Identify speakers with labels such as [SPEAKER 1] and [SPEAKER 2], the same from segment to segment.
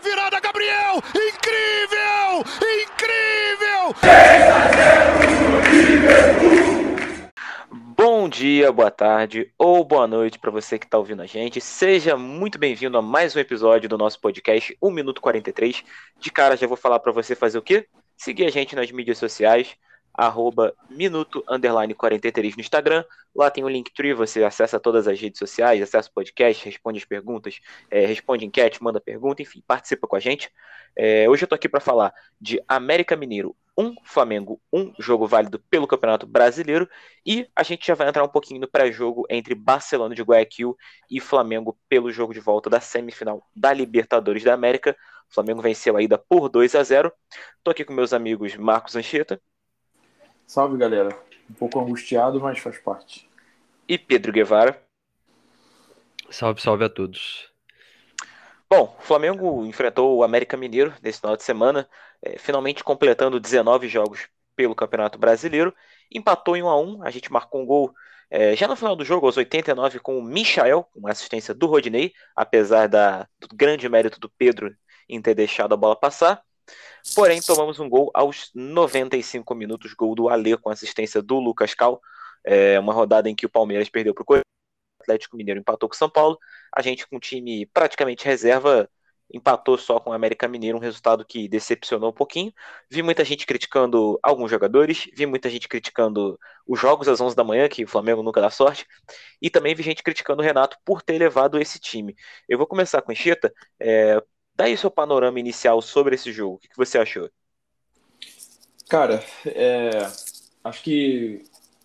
[SPEAKER 1] virada, Gabriel! Incrível! Incrível!
[SPEAKER 2] Bom dia, boa tarde ou boa noite para você que está ouvindo a gente. Seja muito bem-vindo a mais um episódio do nosso podcast 1 Minuto 43. De cara, já vou falar para você fazer o quê? Seguir a gente nas mídias sociais, arroba minuto underline 43 no Instagram. Lá tem o Linktree, você acessa todas as redes sociais, acessa o podcast, responde as perguntas, é, responde enquete, manda pergunta, enfim, participa com a gente. É, hoje eu tô aqui para falar de América Mineiro 1, Flamengo 1, jogo válido pelo Campeonato Brasileiro, e a gente já vai entrar um pouquinho no pré-jogo entre Barcelona de Guayaquil e Flamengo pelo jogo de volta da semifinal da Libertadores da América. O Flamengo venceu a ida por 2 a 0. Tô aqui com meus amigos Marcos Anchieta.
[SPEAKER 3] Salve, galera. Um pouco angustiado, mas faz parte.
[SPEAKER 2] E Pedro Guevara.
[SPEAKER 4] Salve, salve a todos.
[SPEAKER 2] Bom, o Flamengo enfrentou o América Mineiro nesse final de semana, é, finalmente completando 19 jogos pelo Campeonato Brasileiro. Empatou em 1 a 1 a gente marcou um gol é, já no final do jogo, aos 89, com o Michael, com assistência do Rodinei, apesar da, do grande mérito do Pedro em ter deixado a bola passar. Porém, tomamos um gol aos 95 minutos, gol do Alê com assistência do Lucas Cal. É uma rodada em que o Palmeiras perdeu para o o Atlético Mineiro empatou com o São Paulo. A gente, com um time praticamente reserva, empatou só com o América Mineiro, um resultado que decepcionou um pouquinho. Vi muita gente criticando alguns jogadores, vi muita gente criticando os jogos às 11 da manhã, que o Flamengo nunca dá sorte, e também vi gente criticando o Renato por ter levado esse time. Eu vou começar com a Encheta. É, Dá aí seu panorama inicial sobre esse jogo. O que você achou?
[SPEAKER 3] Cara, é, acho que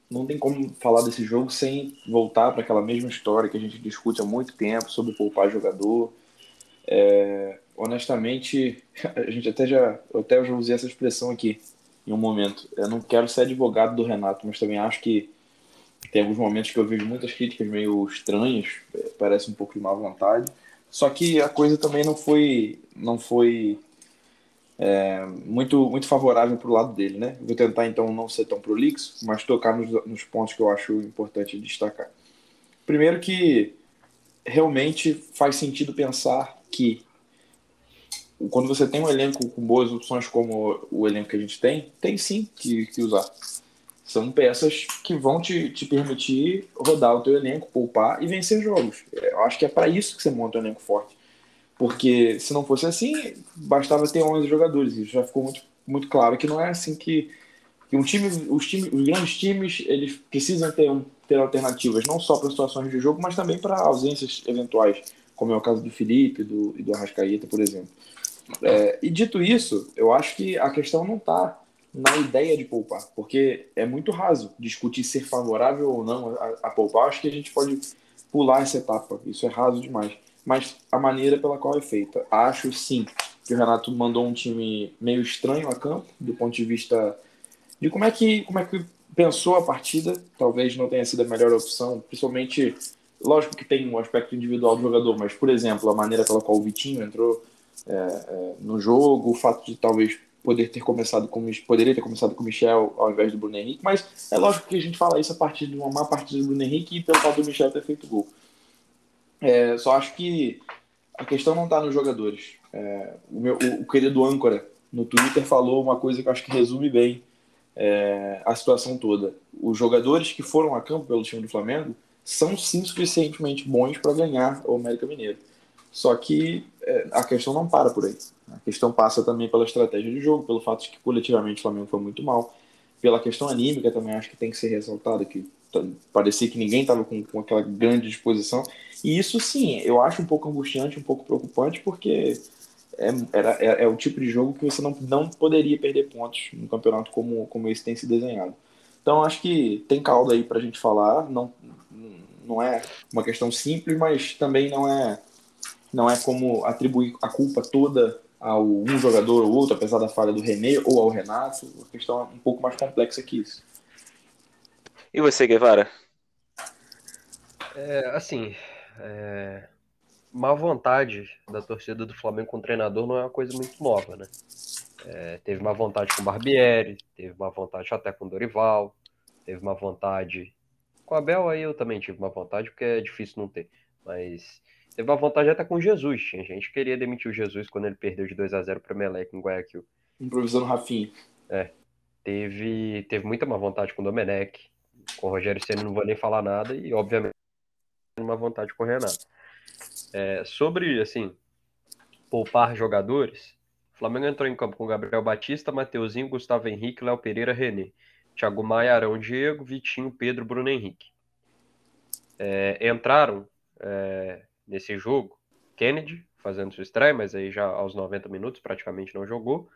[SPEAKER 3] não tem como falar desse jogo sem voltar para aquela mesma história que a gente discute há muito tempo sobre poupar jogador. É, honestamente, a gente até já, eu até já usei essa expressão aqui em um momento. Eu não quero ser advogado do Renato, mas também acho que tem alguns momentos que eu vejo muitas críticas meio estranhas, é, parece um pouco de má vontade. Só que a coisa também não foi, não foi é, muito, muito favorável para o lado dele, né? Vou tentar então não ser tão prolixo, mas tocar nos, nos pontos que eu acho importante destacar. Primeiro que realmente faz sentido pensar que quando você tem um elenco com boas opções como o elenco que a gente tem, tem sim que, que usar. São peças que vão te, te permitir rodar o teu elenco, poupar e vencer jogos. Eu acho que é para isso que você monta um elenco forte. Porque se não fosse assim, bastava ter 11 jogadores. E já ficou muito, muito claro que não é assim que, que um time, os, time, os grandes times eles precisam ter, um, ter alternativas, não só para situações de jogo, mas também para ausências eventuais, como é o caso do Felipe do, e do Arrascaeta, por exemplo. É, e dito isso, eu acho que a questão não está na ideia de poupar, porque é muito raso discutir ser favorável ou não a, a poupar. Acho que a gente pode pular essa etapa, isso é raso demais. Mas a maneira pela qual é feita, acho sim que o Renato mandou um time meio estranho a campo, do ponto de vista de como é que, como é que pensou a partida. Talvez não tenha sido a melhor opção, principalmente, lógico que tem um aspecto individual do jogador, mas, por exemplo, a maneira pela qual o Vitinho entrou é, é, no jogo, o fato de talvez poder ter começado com poderia ter começado com o Michel ao invés do Bruno Henrique, mas é lógico que a gente fala isso a partir de uma má partida do Bruno Henrique e pelo fato do Michel ter feito gol. É, só acho que a questão não está nos jogadores. É, o, meu, o, o, querido âncora no Twitter falou uma coisa que eu acho que resume bem é, a situação toda. Os jogadores que foram a campo pelo time do Flamengo são sim suficientemente bons para ganhar o América Mineiro. Só que é, a questão não para por aí. A questão passa também pela estratégia de jogo, pelo fato de que coletivamente o Flamengo foi muito mal, pela questão anímica também acho que tem que ser ressaltado, que parecia que ninguém estava com, com aquela grande disposição. E isso sim, eu acho um pouco angustiante, um pouco preocupante, porque é, era, é, é, o tipo de jogo que você não, não poderia perder pontos no campeonato como, como esse tem se desenhado. Então acho que tem caldo aí para a gente falar, não, não é uma questão simples, mas também não é não é como atribuir a culpa toda ao um jogador ou outro, apesar da falha do René ou ao Renato. A questão é um pouco mais complexa que isso.
[SPEAKER 2] E você, Guevara?
[SPEAKER 4] É, assim, é... má vontade da torcida do Flamengo com o treinador não é uma coisa muito nova, né? É, teve má vontade com o Barbieri, teve má vontade até com o Dorival, teve má vontade com a Bel, aí eu também tive má vontade, porque é difícil não ter. Mas Teve uma vantagem até com Jesus. Tinha gente que queria demitir o Jesus quando ele perdeu de 2 a 0 para o Melec em Guayaquil.
[SPEAKER 3] Improvisando Rafinha.
[SPEAKER 4] É. Teve, teve muita má vontade com o Domenech. Com o Rogério Senna não vou nem falar nada. E, obviamente, uma vontade com o Renato. É, sobre, assim, poupar jogadores, o Flamengo entrou em campo com Gabriel Batista, Mateuzinho, Gustavo Henrique, Léo Pereira, René. Thiago Maia, Arão Diego, Vitinho, Pedro, Bruno Henrique. É, entraram é, nesse jogo Kennedy, fazendo sua estreia, mas aí já aos 90 minutos praticamente não jogou.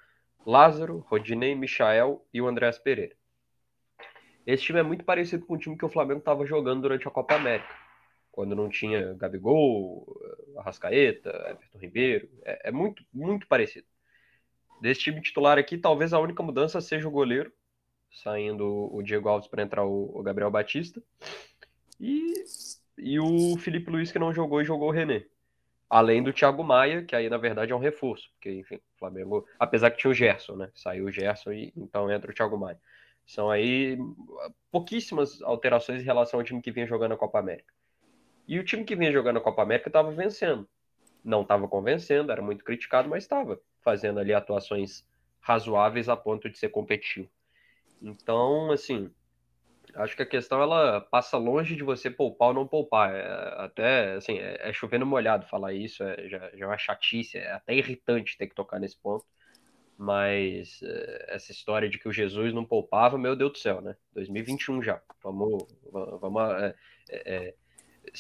[SPEAKER 4] Lázaro, Rodinei, Michael e o Andréas Pereira. Esse time é muito parecido com o time que o Flamengo estava jogando durante a Copa América quando não tinha Gabigol, Arrascaeta, Everton Ribeiro. É, é, muito, muito parecido. Desse time titular aqui, talvez a única mudança seja o goleiro, saindo o Diego Alves para entrar o, o, Gabriel Batista. E, e o Felipe Luiz, que não jogou e jogou o René. Além do Thiago Maia, que aí na verdade é um reforço, porque enfim, o Flamengo, apesar que tinha o Gerson, né? Saiu o Gerson e então entra o Thiago Maia. São aí pouquíssimas alterações em relação ao time que vinha jogando a Copa América. E o time que vinha jogando a Copa América estava vencendo. Não estava convencendo, era muito criticado, mas estava fazendo ali atuações razoáveis a ponto de ser competitivo. Então, assim, acho que a questão ela passa longe de você poupar ou não poupar. É, até, assim, é, é chovendo molhado falar isso, é, já, já é uma chatice, é até irritante ter que tocar nesse ponto. Mas é, essa história de que o Jesus não poupava, meu Deus do céu, né? 2021 já. Vamos, vamos é, é,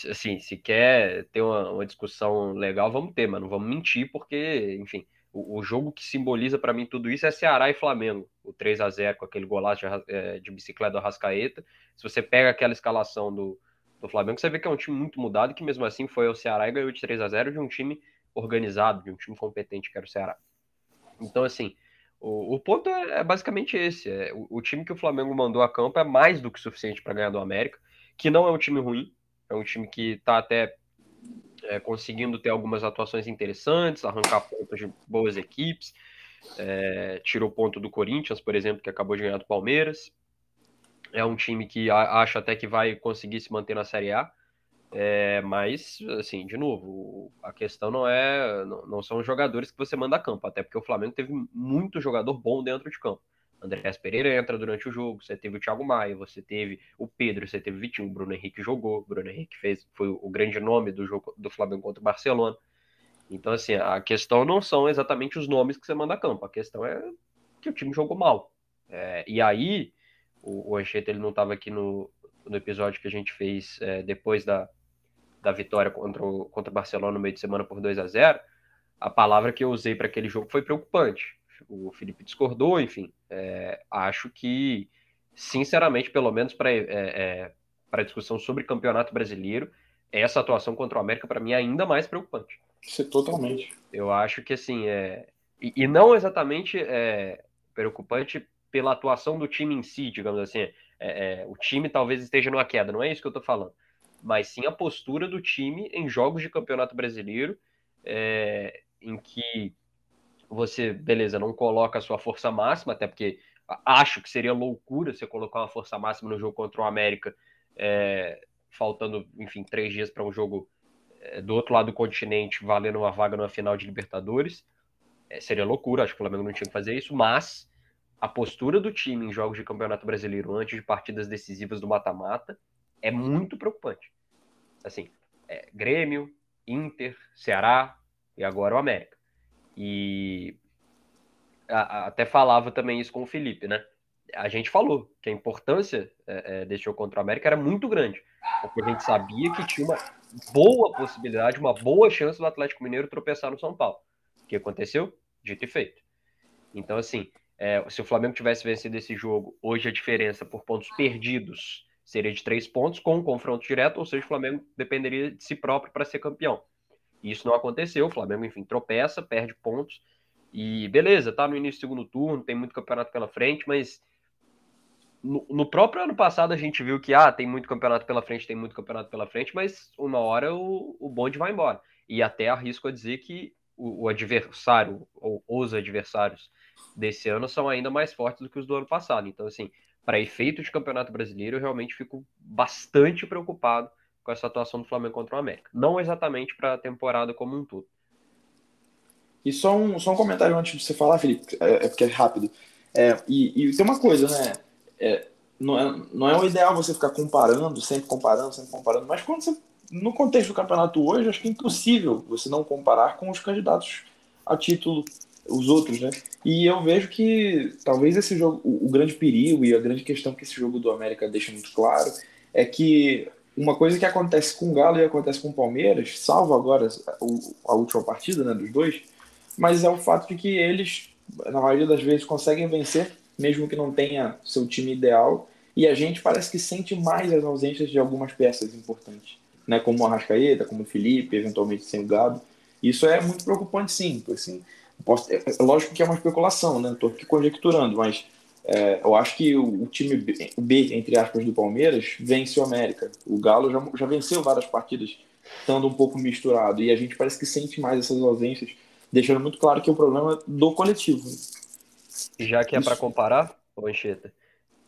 [SPEAKER 4] assim, se quer ter uma, uma, discussão legal, vamos ter, mas não vamos mentir, porque, enfim, o, o jogo que simboliza para mim tudo isso é Ceará e Flamengo. O 3 a 0 com aquele golaço de, é, de bicicleta do Arrascaeta. Se você pega aquela escalação do, do Flamengo, você vê que é um time muito mudado, que mesmo assim foi ao Ceará e ganhou de 3 a 0 de um time organizado, de um time competente que era o Ceará. Então, assim, o, o ponto é, é, basicamente esse. É, o, o, time que o Flamengo mandou a campo é mais do que suficiente para ganhar do América, que não é um time ruim, é um time que está até é, conseguindo ter algumas atuações interessantes, arrancar pontos de boas equipes. É, tirou ponto do Corinthians, por exemplo, que acabou de ganhar do Palmeiras. É um time que acho até que vai conseguir se manter na Série A. É, mas, assim, de novo, a questão não é. Não, não são os jogadores que você manda a campo, até porque o Flamengo teve muito jogador bom dentro de campo. Andrés Pereira entra durante o jogo, você teve o Thiago Maia, você teve o Pedro, você teve o Vitinho, o Bruno Henrique jogou, o Bruno Henrique fez, foi o grande nome do jogo do Flamengo contra o Barcelona. Então, assim, a questão não são exatamente os nomes que você manda a campo, a questão é que o time jogou mal. É, e aí, o, o Ancheta, ele não estava aqui no, no episódio que a gente fez é, depois da, da vitória contra o, contra o Barcelona no meio de semana por 2 a 0 a palavra que eu usei para aquele jogo foi preocupante o Felipe discordou, enfim. É, acho que, sinceramente, pelo menos para é, é, a discussão sobre campeonato brasileiro, essa atuação contra o América, para mim, é ainda mais preocupante.
[SPEAKER 3] Isso totalmente.
[SPEAKER 4] Eu acho que, assim, é... e, e não exatamente é, preocupante pela atuação do time em si, digamos assim. É, é, o time talvez esteja numa queda, não é isso que eu estou falando. Mas sim a postura do time em jogos de campeonato brasileiro, é, em que você, beleza, não coloca a sua força máxima, até porque acho que seria loucura você colocar uma força máxima no jogo contra o América, é, faltando, enfim, três dias para um jogo é, do outro lado do continente, valendo uma vaga numa final de Libertadores. É, seria loucura, acho que o Flamengo não tinha que fazer isso, mas a postura do time em jogos de Campeonato Brasileiro antes de partidas decisivas do mata-mata é muito preocupante. Assim, é, Grêmio, Inter, Ceará e agora o América. E a, a, até falava também isso com o Felipe, né? A gente falou que a importância é, é, desse jogo contra o América era muito grande, porque a gente sabia que tinha uma boa possibilidade, uma boa chance do Atlético Mineiro tropeçar no São Paulo. O que aconteceu? Dito e feito. Então, assim, é, se o Flamengo tivesse vencido esse jogo, hoje a diferença por pontos perdidos seria de três pontos com um confronto direto, ou seja, o Flamengo dependeria de si próprio para ser campeão. Isso não aconteceu, o Flamengo, enfim, tropeça, perde pontos. E beleza, tá no início do segundo turno, tem muito campeonato pela frente, mas no, no, próprio ano passado a gente viu que ah, tem muito campeonato pela frente, tem muito campeonato pela frente, mas uma hora o, o bonde vai embora. E até arrisco a dizer que o, o adversário, ou os adversários desse ano são ainda mais fortes do que os do ano passado. Então, assim, para efeito de campeonato brasileiro, eu realmente fico bastante preocupado com essa atuação do Flamengo contra o América. Não exatamente para a temporada como um todo.
[SPEAKER 3] E só um, só um comentário antes de você falar, Felipe, é, é porque é rápido. É, e, e, tem uma coisa, né? É, não, é, não é o ideal você ficar comparando, sempre comparando, sempre comparando, mas quando você, no contexto do campeonato hoje, acho que é impossível você não comparar com os candidatos a título, os outros, né? E eu vejo que talvez esse jogo, o, o grande perigo e a grande questão que esse jogo do América deixa muito claro é que uma coisa que acontece com o Galo e acontece com o Palmeiras, salvo agora a última partida né, dos dois, mas é o fato de que eles, na maioria das vezes, conseguem vencer, mesmo que não tenha seu time ideal, e a gente parece que sente mais as ausências de algumas peças importantes, né, como o Arrascaeta, como o Felipe, eventualmente sem o Gado. Isso é muito preocupante, sim. Assim, posso, é, é, lógico que é uma especulação, né? Estou aqui conjecturando, mas é, eu acho que o, o, time B, B, entre aspas, do Palmeiras vence o América. O Galo já, já venceu várias partidas, estando um pouco misturado, e a gente parece que sente mais essas ausências deixando muito claro que é o problema do coletivo.
[SPEAKER 4] Já que é para comparar, Ancheta,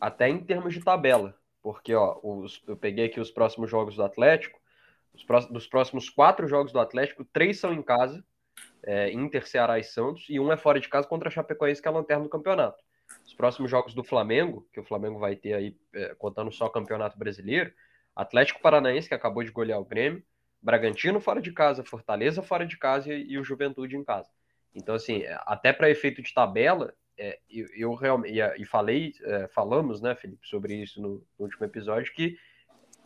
[SPEAKER 4] até em termos de tabela, porque ó, os, eu peguei aqui os próximos jogos do Atlético, os dos próximos quatro jogos do Atlético, três são em casa, é, Inter, Ceará e Santos, e um é fora de casa contra a Chapecoense, que é a lanterna do campeonato. Os próximos jogos do Flamengo, que o Flamengo vai ter aí, é, contando só o Campeonato Brasileiro, Atlético Paranaense, que acabou de golear o Grêmio, Bragantino fora de casa, Fortaleza fora de casa e, e o Juventude em casa. Então, assim, até para efeito de tabela, é, eu, eu, realmente e, falei, é, falamos, né, Felipe, sobre isso no, no, último episódio, que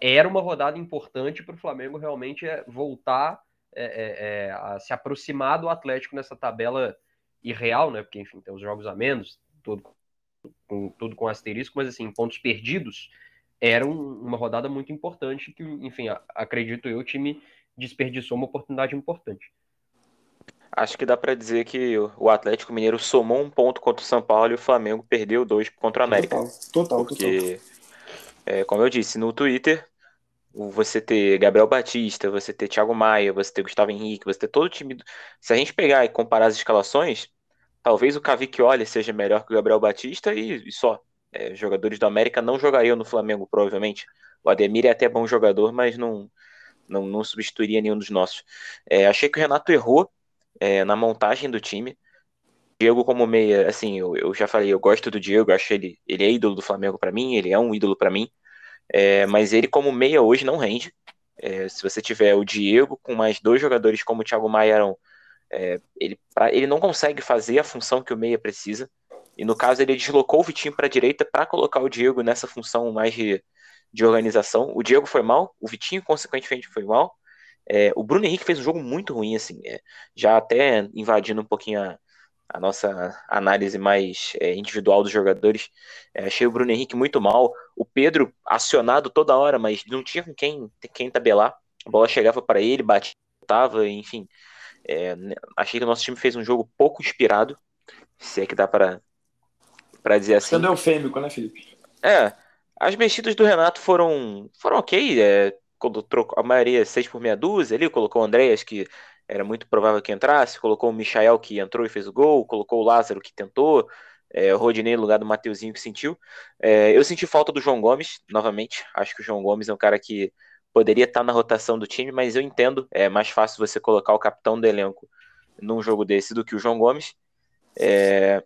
[SPEAKER 4] era uma rodada importante para o Flamengo realmente é, voltar é, é, é, a se aproximar do Atlético nessa tabela irreal, né? Porque, enfim, tem os jogos a menos, tudo com, tudo com asterisco, mas assim, pontos perdidos era um, uma rodada muito importante que, enfim, acredito eu, o time desperdiçou uma oportunidade importante.
[SPEAKER 2] Acho que dá para dizer que o Atlético Mineiro somou um ponto contra o São Paulo e o Flamengo perdeu dois contra o América.
[SPEAKER 3] Total, total.
[SPEAKER 2] Porque, total. É, como eu disse, no Twitter, você ter Gabriel Batista, você ter Thiago Maia, você ter Gustavo Henrique, você ter todo o time. Se a gente pegar e comparar as escalações, talvez o Cavicchioli seja melhor que o Gabriel Batista e, e só é, jogadores do América não jogariam no Flamengo, provavelmente. O Ademir é até bom jogador, mas não, não, não substituiria nenhum dos nossos. É, achei que o Renato errou é, na montagem do time. Diego como meia, assim, eu, eu, já falei, eu gosto do Diego, acho ele, ele é ídolo do Flamengo para mim, ele é um ídolo para mim, é, mas ele como meia hoje não rende. É, se você tiver o Diego com mais dois jogadores como o Thiago Maia, é, ele, pra, ele não consegue fazer a função que o meia precisa. E no caso, ele deslocou o Vitinho para a direita para colocar o Diego nessa função mais de, de organização. O Diego foi mal, o Vitinho, consequentemente, foi mal. É, o Bruno Henrique fez um jogo muito ruim, assim, é, já até invadindo um pouquinho a, a nossa análise mais é, individual dos jogadores. É, achei o Bruno Henrique muito mal. O Pedro acionado toda hora, mas não tinha com quem, quem tabelar. A bola chegava para ele, batia, enfim. É, achei que o nosso time fez um jogo pouco inspirado, se é que dá para para dizer assim.
[SPEAKER 3] Sendo eufêmico, né, Felipe?
[SPEAKER 2] É. As mexidas do Renato foram, foram ok. É, quando trocou, a maioria seis por meia dúzia ali, colocou o Andréas, que era muito provável que entrasse, colocou o Michael, que entrou e fez o gol, colocou o Lázaro, que tentou, é, o Rodinei no lugar do Mateuzinho, que sentiu. É, eu senti falta do João Gomes, novamente. Acho que o João Gomes é um cara que poderia estar na rotação do time, mas eu entendo, é mais fácil você colocar o capitão do elenco num jogo desse do que o João Gomes. É,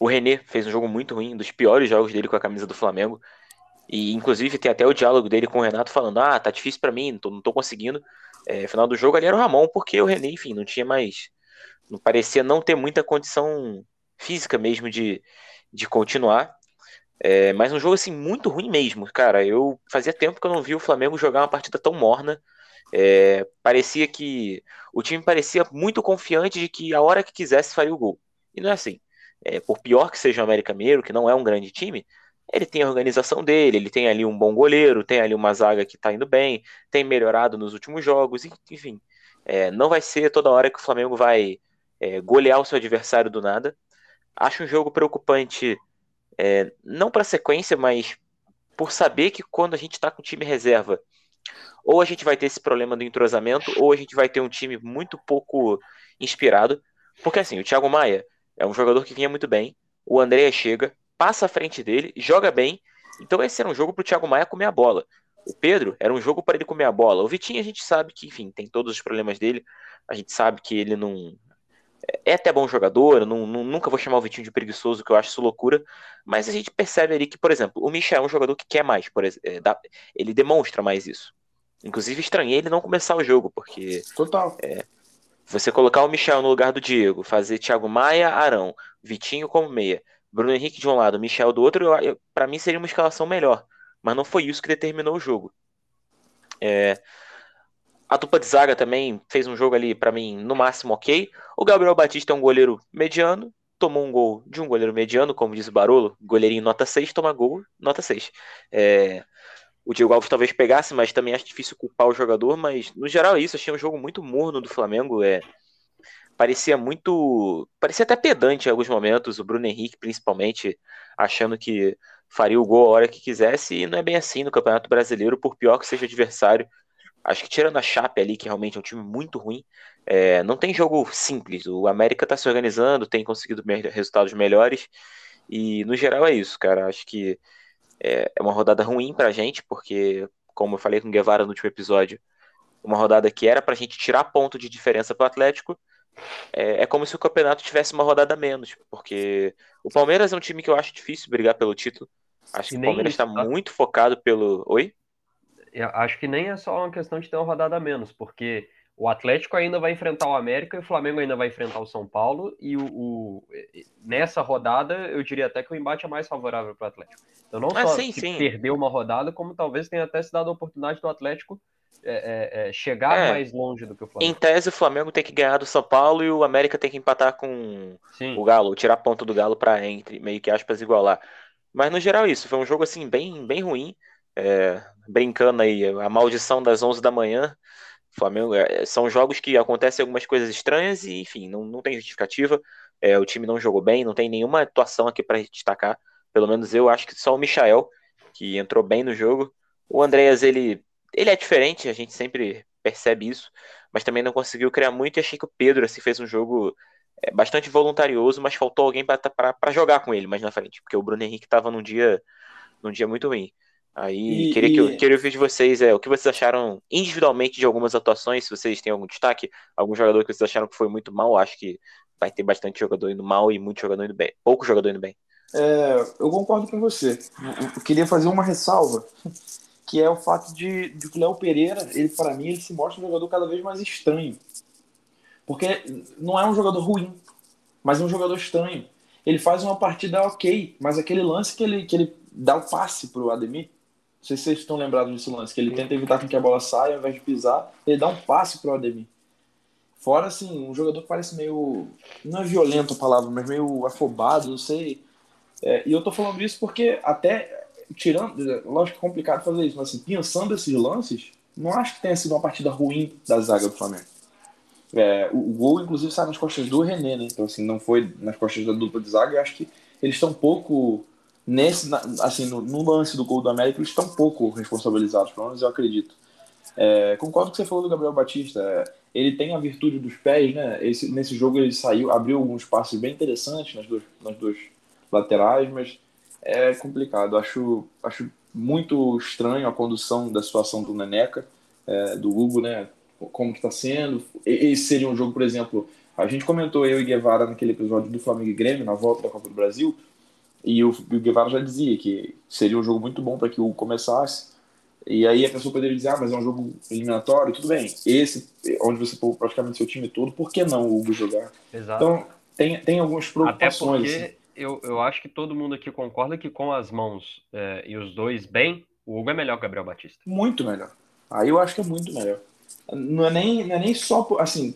[SPEAKER 2] o René fez um jogo muito ruim, um dos piores jogos dele com a camisa do Flamengo. E inclusive tem até o diálogo dele com o Renato falando: ah, tá difícil para mim, não tô, não tô conseguindo. É, final do jogo ali era o Ramon, porque o René, enfim, não tinha mais. Não parecia não ter muita condição física mesmo de, de continuar. É, mas um jogo assim muito ruim mesmo, cara. Eu fazia tempo que eu não vi o Flamengo jogar uma partida tão morna. É, parecia que o time parecia muito confiante de que a hora que quisesse faria o gol. E não é assim é, por pior que seja o América Mineiro, que não é um grande time, ele tem a organização dele, ele tem ali um bom goleiro, tem ali uma zaga que está indo bem, tem melhorado nos últimos jogos, enfim. É, não vai ser toda hora que o Flamengo vai é, golear o seu adversário do nada. Acho um jogo preocupante, é, não para sequência, mas por saber que quando a gente está com time reserva, ou a gente vai ter esse problema do entrosamento, ou a gente vai ter um time muito pouco inspirado. Porque assim, o Thiago Maia, é um jogador que vinha muito bem. O André chega, passa à frente dele, joga bem. Então esse era um jogo para o Thiago Maia comer a bola. o Pedro, era um jogo para ele comer a bola. O Vitinho, a gente sabe que, enfim, tem todos os problemas dele. A gente sabe que ele não. É até bom jogador, não, não, nunca vou chamar o Vitinho de preguiçoso, que eu acho isso loucura. Mas a gente percebe ali que, por exemplo, o Michel é um jogador que quer mais, por exemplo, é, ele demonstra mais isso. Inclusive, estranhei ele não começar o jogo, porque.
[SPEAKER 3] Total.
[SPEAKER 2] É, você colocar o Michel no lugar do Diego, fazer Thiago Maia, Arão, Vitinho como meia, Bruno Henrique de um lado, Michel do outro, para mim seria uma escalação melhor. Mas não foi isso que determinou o jogo. É, a dupla de zaga também fez um jogo ali, para mim, no máximo ok. O Gabriel Batista é um goleiro mediano, tomou um gol de um goleiro mediano, como diz o Barolo, goleirinho nota 6, toma gol, nota 6. É, o Diego Alves talvez pegasse, mas também acho difícil culpar o jogador, mas no geral é isso, achei um jogo muito morno do Flamengo, é parecia muito, parecia até pedante em alguns momentos, o Bruno Henrique principalmente achando que faria o gol a hora que quisesse, e não é bem assim no Campeonato Brasileiro, por pior que seja o adversário. Acho que tirando a Chape ali, que realmente é um time muito ruim, é, não tem jogo simples. O América está se organizando, tem conseguido resultados melhores, e no geral é isso, cara. Acho que é, é uma rodada ruim pra gente, porque, como eu falei com o Guevara no último episódio, uma rodada que era pra gente tirar ponto de diferença pro Atlético, é, é, como se o campeonato tivesse uma rodada menos, porque o Palmeiras é um time que eu acho difícil brigar pelo título. Acho que o Palmeiras está tá? muito focado pelo. Oi?
[SPEAKER 4] Eu acho que nem é só uma questão de ter uma rodada menos, porque o Atlético ainda vai enfrentar o América e o Flamengo ainda vai enfrentar o São Paulo. E o, o nessa rodada, eu diria até que o embate é mais favorável para o Atlético. Então, não ah, só sim, sim. perder uma rodada, como talvez tenha até se dado a oportunidade do Atlético é, é, é, chegar é, mais longe do que o Flamengo.
[SPEAKER 2] Em tese, o Flamengo tem que ganhar do São Paulo e o América tem que empatar com sim. o Galo, tirar ponto do Galo para entre meio que aspas igualar. Mas no geral, isso foi um jogo assim bem, bem ruim. É, brincando aí, a maldição das 11 da manhã. Flamengo é, são jogos que acontecem algumas coisas estranhas e, enfim, não, não tem justificativa. É, o time não jogou bem, não tem nenhuma atuação aqui para destacar. Pelo menos eu acho que só o Michael, que entrou bem no jogo. O Andreas, ele, ele é diferente, a gente sempre percebe isso, mas também não conseguiu criar muito. E achei que o Pedro assim, fez um jogo é, bastante voluntarioso, mas faltou alguém para jogar com ele mais na frente, porque o Bruno Henrique estava num dia, num dia muito ruim. Aí e, queria, que eu, queria ouvir de vocês é, o que vocês acharam individualmente de algumas atuações, se vocês têm algum destaque, algum jogador que vocês acharam que foi muito mal, acho que vai ter bastante jogador indo mal e muito jogador indo bem, pouco jogador indo bem.
[SPEAKER 3] É, eu concordo com você. Eu queria fazer uma ressalva, que é o fato de, de que o Léo Pereira, ele para mim, ele se mostra um jogador cada vez mais estranho. Porque não é um jogador ruim, mas é um jogador estranho. Ele faz uma partida ok, mas aquele lance que ele, que ele dá o passe pro Ademir, não sei se vocês estão lembrados desse lance, que ele tenta evitar que a bola saia, ao invés de pisar, ele dá um passe pro Ademir. Fora, assim, um jogador que parece meio. Não é violento a palavra, mas meio afobado, não sei. É, e eu tô falando isso porque, até tirando. Lógico que é complicado fazer isso, mas assim, pensando esses lances, não acho que tenha sido uma partida ruim da zaga do Flamengo. É, o, gol, inclusive, sai nas costas do René, né? Então, assim, não foi nas costas da dupla de zaga. Eu acho que eles estão pouco nesse, assim, no, no, lance do gol do América, eles estão pouco responsabilizados, pelo menos eu acredito. É, concordo com o que você falou do Gabriel Batista. É, ele tem a virtude dos pés, né? Esse, nesse jogo ele saiu, abriu alguns passos bem interessantes nas duas, nas duas laterais, mas é complicado. Acho, acho muito estranho a condução da situação do Neneca, é, do Hugo, né? Como que está sendo. Esse seria um jogo, por exemplo, a gente comentou eu e Guevara naquele episódio do Flamengo e Grêmio, na volta da Copa do Brasil, e o, o Guevara já dizia que seria um jogo muito bom para que o começasse. E aí a pessoa poderia dizer, ah, mas é um jogo eliminatório, tudo bem. Esse, onde você pôr praticamente seu time todo, por que não o Hugo jogar?
[SPEAKER 4] Exato.
[SPEAKER 3] Então, tem, tem algumas preocupações.
[SPEAKER 4] Até porque assim. eu, eu acho que todo mundo aqui concorda que com as mãos é, e os dois bem, o Hugo é melhor que o Gabriel Batista.
[SPEAKER 3] Muito melhor. Aí eu acho que é muito melhor. Não é nem, não é nem só, assim,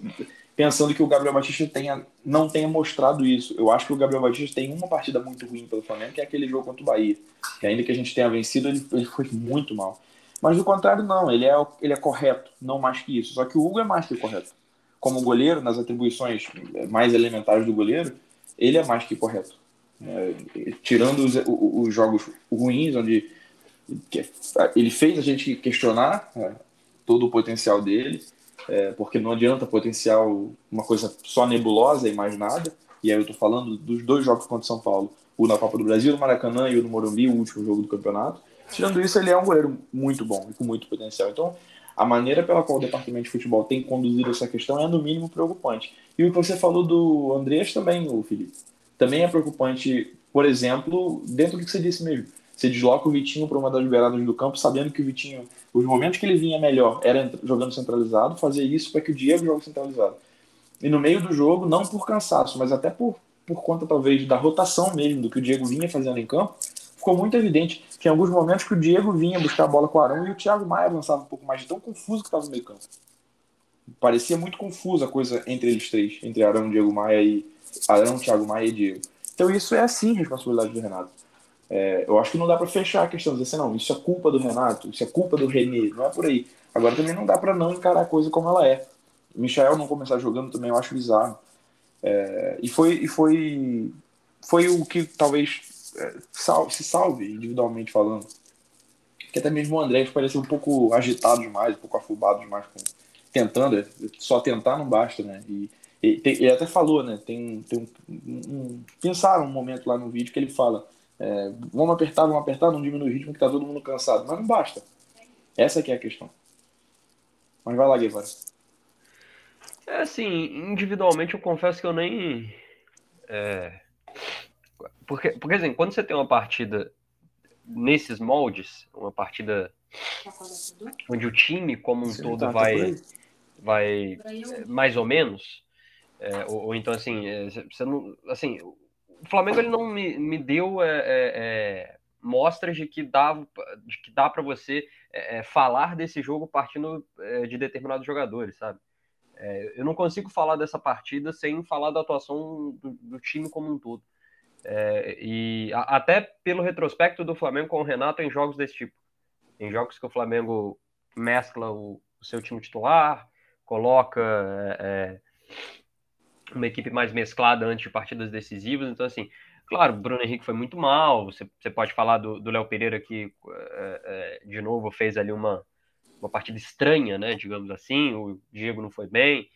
[SPEAKER 3] pensando que o Gabriel Batista tenha, não tenha mostrado isso. Eu acho que o Gabriel Batista tem uma partida muito ruim pelo Flamengo, que é aquele jogo contra o Bahia. Que ainda que a gente tenha vencido, ele, ele foi muito mal. Mas do contrário, não. Ele é, ele é correto, não mais que isso. Só que o Hugo é mais que correto. Como goleiro, nas atribuições mais elementares do goleiro, ele é mais que correto. É, tirando os, os, jogos ruins, onde ele fez a gente questionar é, todo o potencial dele é, porque não adianta potencial uma coisa só nebulosa e mais nada. E aí eu estou falando dos dois jogos contra o São Paulo, o na Copa do Brasil, no Maracanã e o no Morumbi, o último jogo do campeonato. Tirando isso, ele é um goleiro muito bom e com muito potencial. Então, a maneira pela qual o departamento de futebol tem conduzido essa questão é, no mínimo, preocupante. E o que você falou do Andreas também, o Felipe, também é preocupante, por exemplo, dentro do que você disse mesmo. Você desloca o Vitinho para uma das beiradas do campo, sabendo que o Vitinho, os momentos que ele vinha melhor era jogando centralizado, fazer isso para que o Diego jogue centralizado. E no meio do jogo, não por cansaço, mas até por, por conta talvez da rotação mesmo, do que o Diego vinha fazendo em campo, ficou muito evidente que em alguns momentos que o Diego vinha buscar a bola com o Arão e o Thiago Maia avançava um pouco mais, de tão confuso que estava no meio campo. Parecia muito confusa a coisa entre eles três, entre Arão, Diego Maia e Arão, Thiago Maia e Diego. Então isso é sim responsabilidade do Renato. É, eu acho que não dá para fechar a questão, dizer assim, não, isso é culpa do Renato, isso é culpa do René, não é por aí. Agora também não dá para não encarar a coisa como ela é. O Michel não começar jogando também eu acho bizarro. É, e foi, e foi, foi o que talvez é, sal, se salve individualmente falando. Que até mesmo o André parecia um pouco agitado demais, um pouco afobado demais, com, tentando, é, só tentar não basta, né? E, e ele até falou, né? Tem, tem um, um, pensaram um momento lá no vídeo que ele fala: é, vamos apertar, vamos apertar, não diminui o ritmo que tá todo mundo cansado. Mas não basta. Essa que é a questão. Mas vai lá, Guevara.
[SPEAKER 4] É assim, individualmente eu confesso que eu nem. É, porque, porque assim, quando você tem uma partida nesses moldes, uma partida onde o time como um todo tá, vai, vai mais ou menos, é, ou, ou, então assim, é, você não, assim, o Flamengo ele não me, me deu é, é, é mostras de que dá, de que dá para você é, falar desse jogo partindo de determinados jogadores, sabe? eu não consigo falar dessa partida sem falar da atuação do, do time como um todo. É, e a, até pelo retrospecto do Flamengo com o Renato em jogos desse tipo. Em jogos que o Flamengo mescla o, o seu time titular, coloca é, é, uma equipe mais mesclada antes de partidas decisivas. Então, assim, claro, o Bruno Henrique foi muito mal. Você, você pode falar do Léo Pereira, que é, é, de novo fez ali uma, uma partida estranha, né? Digamos assim. O Diego não foi bem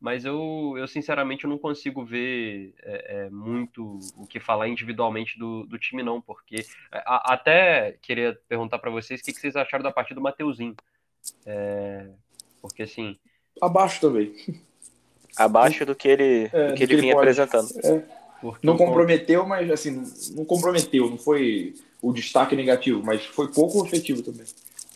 [SPEAKER 4] mas eu, eu sinceramente não consigo ver é, muito o que falar individualmente do, do time, não, porque a, até queria perguntar para vocês o que, que, vocês acharam da partida do Mateuzinho. É, porque assim.
[SPEAKER 3] Abaixo também.
[SPEAKER 2] Abaixo do que ele, é, do que ele vinha pode. apresentando.
[SPEAKER 3] É. Não comprometeu, mas assim, não comprometeu, não foi o destaque negativo, mas foi pouco efetivo também.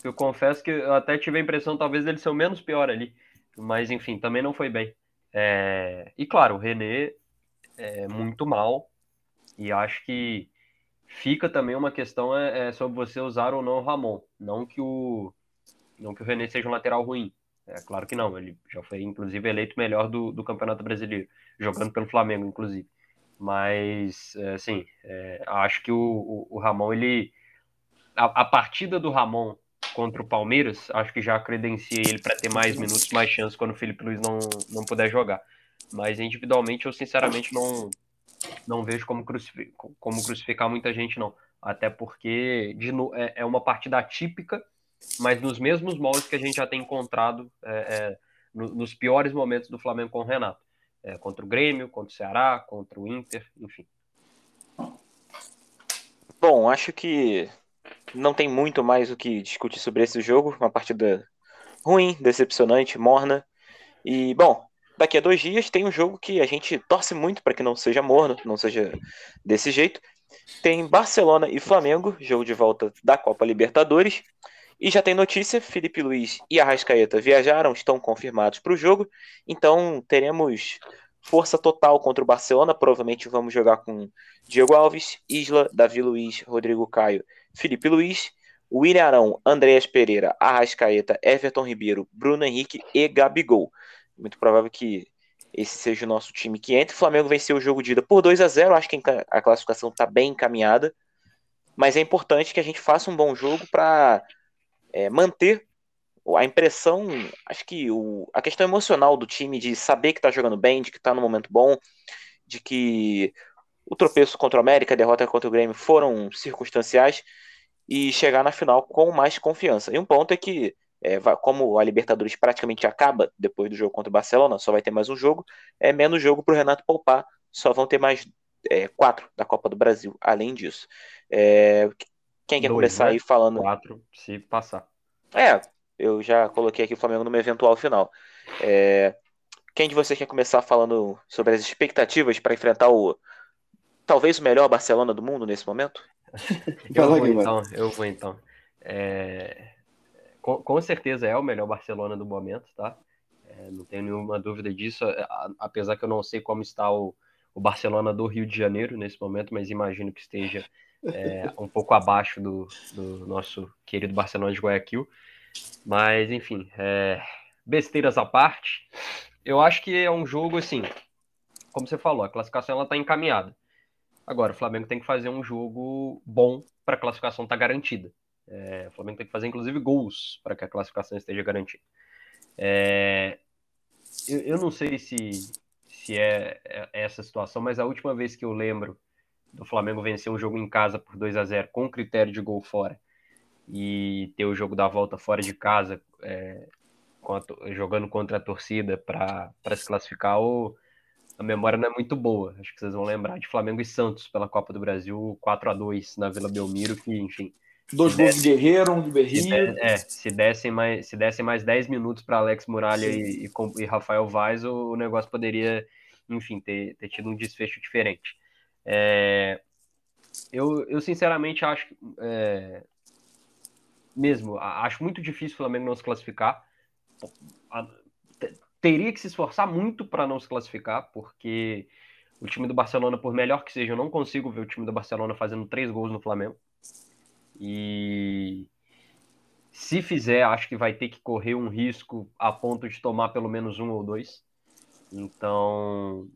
[SPEAKER 4] Eu confesso que eu até tive a impressão, talvez, dele ser o menos pior ali. Mas, enfim, também não foi bem. É... E, claro, o René é muito mal. E acho que fica também uma questão é, é, sobre você usar ou não o Ramon. Não que o, não que o René seja um lateral ruim. É claro que não. Ele já foi, inclusive, eleito melhor do, do Campeonato Brasileiro, jogando pelo Flamengo, inclusive. Mas, é, assim, é, acho que o, o, o Ramon, ele. A, a, partida do Ramon contra o Palmeiras, acho que já credencia ele para ter mais minutos, mais chances quando o Felipe Luiz não, não puder jogar. Mas individualmente eu sinceramente não não vejo como, crucificar, como crucificar muita gente, não. Até porque de, é, é uma partida atípica, mas nos mesmos moldes que a gente já tem encontrado é, é, no, nos piores momentos do Flamengo com o Renato. É, contra o Grêmio, contra o Ceará, contra o Inter, enfim.
[SPEAKER 2] Bom, acho que não tem muito mais o que discutir sobre esse jogo. Uma partida ruim, decepcionante, morna. E, bom, daqui a dois dias tem um jogo que a gente torce muito para que não seja morno, não seja desse jeito. Tem Barcelona e Flamengo, jogo de volta da Copa Libertadores. E já tem notícia: Felipe Luiz e Arrascaeta viajaram, estão confirmados para o jogo. Então teremos força total contra o Barcelona. Provavelmente vamos jogar com Diego Alves, Isla, Davi Luiz, Rodrigo Caio Felipe Luiz, William Arão, Andréas Pereira, Arrascaeta, Everton Ribeiro, Bruno Henrique e Gabigol. Muito provável que esse seja o nosso time que entra. O Flamengo venceu o jogo de ida por 2 a 0 Acho que a classificação está bem encaminhada. Mas é importante que a gente faça um bom jogo para é, manter a impressão, acho que o, a questão emocional do time de saber que está jogando bem, de que está no momento bom, de que o tropeço contra o América, a derrota contra o Grêmio foram circunstanciais e chegar na final com mais confiança. E um ponto é que, é, como a Libertadores praticamente acaba depois do jogo contra o Barcelona, só vai ter mais um jogo, é menos jogo para o Renato poupar, só vão ter mais é, quatro da Copa do Brasil, além disso. É, Quem quer
[SPEAKER 4] Dois,
[SPEAKER 2] começar
[SPEAKER 4] né?
[SPEAKER 2] aí falando?
[SPEAKER 4] Quatro, se passar.
[SPEAKER 2] É, eu já coloquei aqui o Flamengo numa eventual final. É, quem de vocês quer começar falando sobre as expectativas para enfrentar o talvez o melhor Barcelona do mundo nesse momento?
[SPEAKER 4] Eu vou então, eu vou então. É, Com, com certeza é o melhor Barcelona do momento, tá? É, não tenho nenhuma dúvida disso, a- apesar que eu não sei como está o, o Barcelona do Rio de Janeiro nesse momento, mas imagino que esteja é, um pouco abaixo do, do nosso querido Barcelona de Guayaquil. Mas, enfim, é, besteiras à parte, eu acho que é um jogo assim, como você falou, a classificação ela está encaminhada. Agora, o Flamengo tem que fazer um jogo bom para a classificação estar garantida. É, o Flamengo tem que fazer, inclusive, gols para que a classificação esteja garantida. É, eu, eu não sei se, se é, é essa situação, mas a última vez que eu lembro do Flamengo vencer um jogo em casa por 2 a 0 com critério de gol fora e ter o jogo da volta fora de casa é, jogando contra a torcida para se classificar, o, a memória não é muito boa. Acho que vocês vão lembrar de Flamengo e Santos pela Copa do Brasil 4 a 2 na Vila Belmiro, que, enfim,
[SPEAKER 3] Dois gols de Guerreiro, um Berrio.
[SPEAKER 4] der- é, se dessem mais, se dessem mais 10 minutos para Alex Muralha e, e e Rafael Vaz, o, o negócio poderia, enfim, ter, ter tido um desfecho diferente. É, eu, eu sinceramente acho é, mesmo, acho muito difícil o Flamengo não se classificar. Teria que se esforçar muito para não se classificar, porque o time do Barcelona, por melhor que seja, eu não consigo ver o time do Barcelona fazendo três gols no Flamengo. E se fizer, acho que vai ter que correr um risco a ponto de tomar pelo menos um ou dois. Então,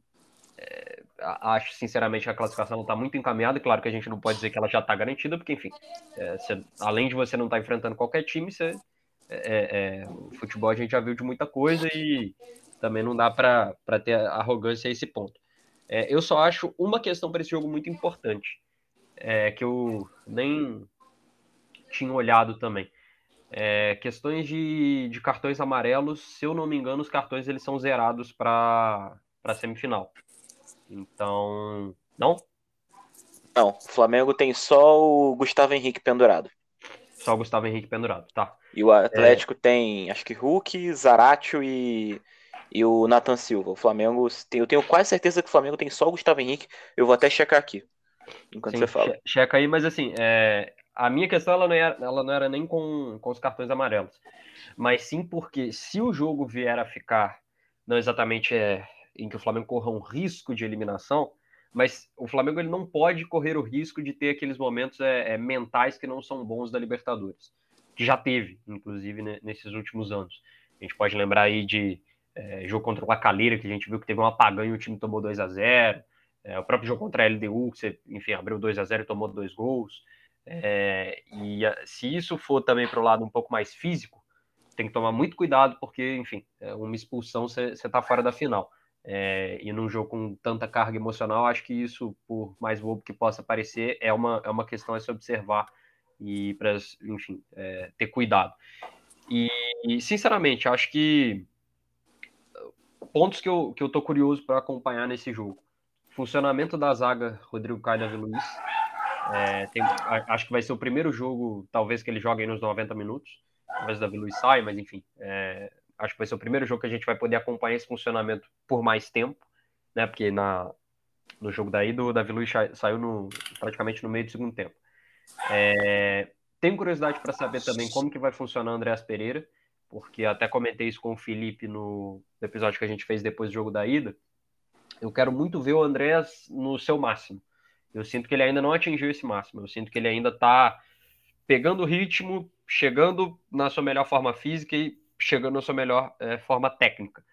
[SPEAKER 4] acho sinceramente que a classificação está muito encaminhada. Claro que a gente não pode dizer que ela já está garantida, porque, enfim, é, além de você não estar enfrentando qualquer time, você, é, é, o futebol a gente já viu de muita coisa e também não dá para ter arrogância a esse ponto. É, eu só acho uma questão para esse jogo muito importante, é, que eu nem tinha olhado também. É, questões de, de cartões amarelos, se eu não me engano, os cartões eles são zerados para a semifinal. Então, não?
[SPEAKER 2] Não, o Flamengo tem só o Gustavo Henrique pendurado.
[SPEAKER 4] Só o Gustavo Henrique pendurado, tá?
[SPEAKER 2] E o Atlético tem, acho que Hulk, Zaratio e, e o Nathan Silva. O Flamengo, tem- eu tenho quase certeza que o Flamengo tem só o Gustavo Henrique. Eu vou até checar aqui, enquanto
[SPEAKER 4] Sim,
[SPEAKER 2] você fala.
[SPEAKER 4] che- checa aí, mas assim, é, a minha questão ela não, era, ela não era nem com, com os cartões amarelos, mas sim porque se o jogo vier a ficar, não exatamente é, em que o Flamengo corra um risco de eliminação, mas o Flamengo ele não pode correr o risco de ter aqueles momentos é, é, mentais que não são bons da Libertadores, que já teve, inclusive, né, nesses últimos anos. A gente pode lembrar aí de é, jogo contra o Lacaleira, que a gente viu que teve um apagão e o time tomou 2 a 0 é, o próprio jogo contra a LDU, que você, enfim, abriu 2 a 0 e tomou dois gols. É, e se isso for também para o lado um pouco mais físico, tem que tomar muito cuidado, porque, enfim, é, uma expulsão você está fora da final. É, e num jogo com tanta carga emocional, acho que isso, por mais bobo que possa parecer, é uma, é uma questão a se observar e para, enfim, é, ter cuidado. E, e, sinceramente, acho que pontos que eu, que eu tô curioso para acompanhar nesse jogo. Funcionamento da zaga Rodrigo Caio Davi Luiz. É, tem- acho que vai ser o primeiro jogo, talvez, que ele jogue nos 90 minutos. Talvez o Davi Luiz saia, mas enfim. é, acho que vai ser o primeiro jogo que a gente vai poder acompanhar esse funcionamento por mais tempo, né? Porque na, no jogo daí do Davi Luiz sa- saiu no, praticamente no meio do segundo tempo. É, tenho curiosidade para saber também como que vai funcionar o Andréas Pereira, porque até comentei isso com o Felipe no episódio que a gente fez depois do jogo da ida. Eu quero muito ver o Andréas no seu máximo. Eu sinto que ele ainda não atingiu esse máximo. Eu sinto que ele ainda está pegando o ritmo, chegando na sua melhor forma física e chegando na sua melhor eh, forma técnica.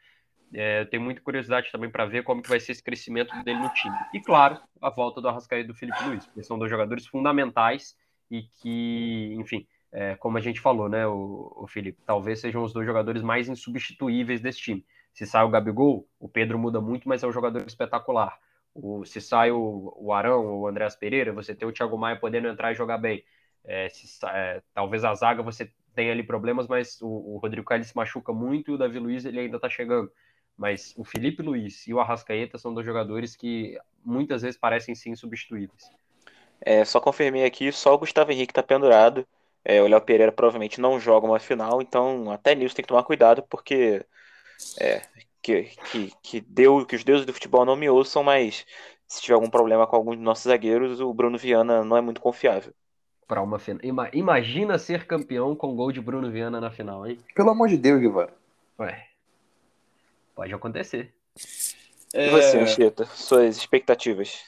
[SPEAKER 4] É, eu tenho muita curiosidade também para ver como que vai ser esse crescimento dele no time. E claro, a volta do Arrascaeta e do Felipe Luiz, porque são dois jogadores fundamentais e que, enfim, é, como a gente falou, né, o, o Felipe, talvez sejam os dois jogadores mais insubstituíveis desse time. Se sai o Gabigol, o Pedro muda muito, mas é um jogador espetacular. O, se sai o, o Arão ou o Andréas Pereira, você tem o Thiago Maia podendo entrar e jogar bem. É, se, é, talvez a zaga você tenha ali problemas, mas o, o Rodrigo Caio se machuca muito e o Davi Luiz ele ainda está chegando. Mas o Felipe Luiz e o Arrascaeta são dois jogadores que muitas vezes parecem sim insubstituíveis.
[SPEAKER 2] É, só confirmei aqui, só o Gustavo Henrique tá pendurado. É, o Léo Pereira provavelmente não joga uma final, então até nisso tem que tomar cuidado, porque é, que, que, que, deu, que os deuses do futebol não me ouçam, mas se tiver algum problema com algum dos nossos zagueiros, o Bruno Viana não é muito confiável.
[SPEAKER 4] Para uma final. Imagina ser campeão com gol de Bruno Viana na final, hein?
[SPEAKER 3] Pelo amor de Deus, Guevara.
[SPEAKER 4] Ué. Pode acontecer.
[SPEAKER 2] É... E você, Anchieta? Suas expectativas?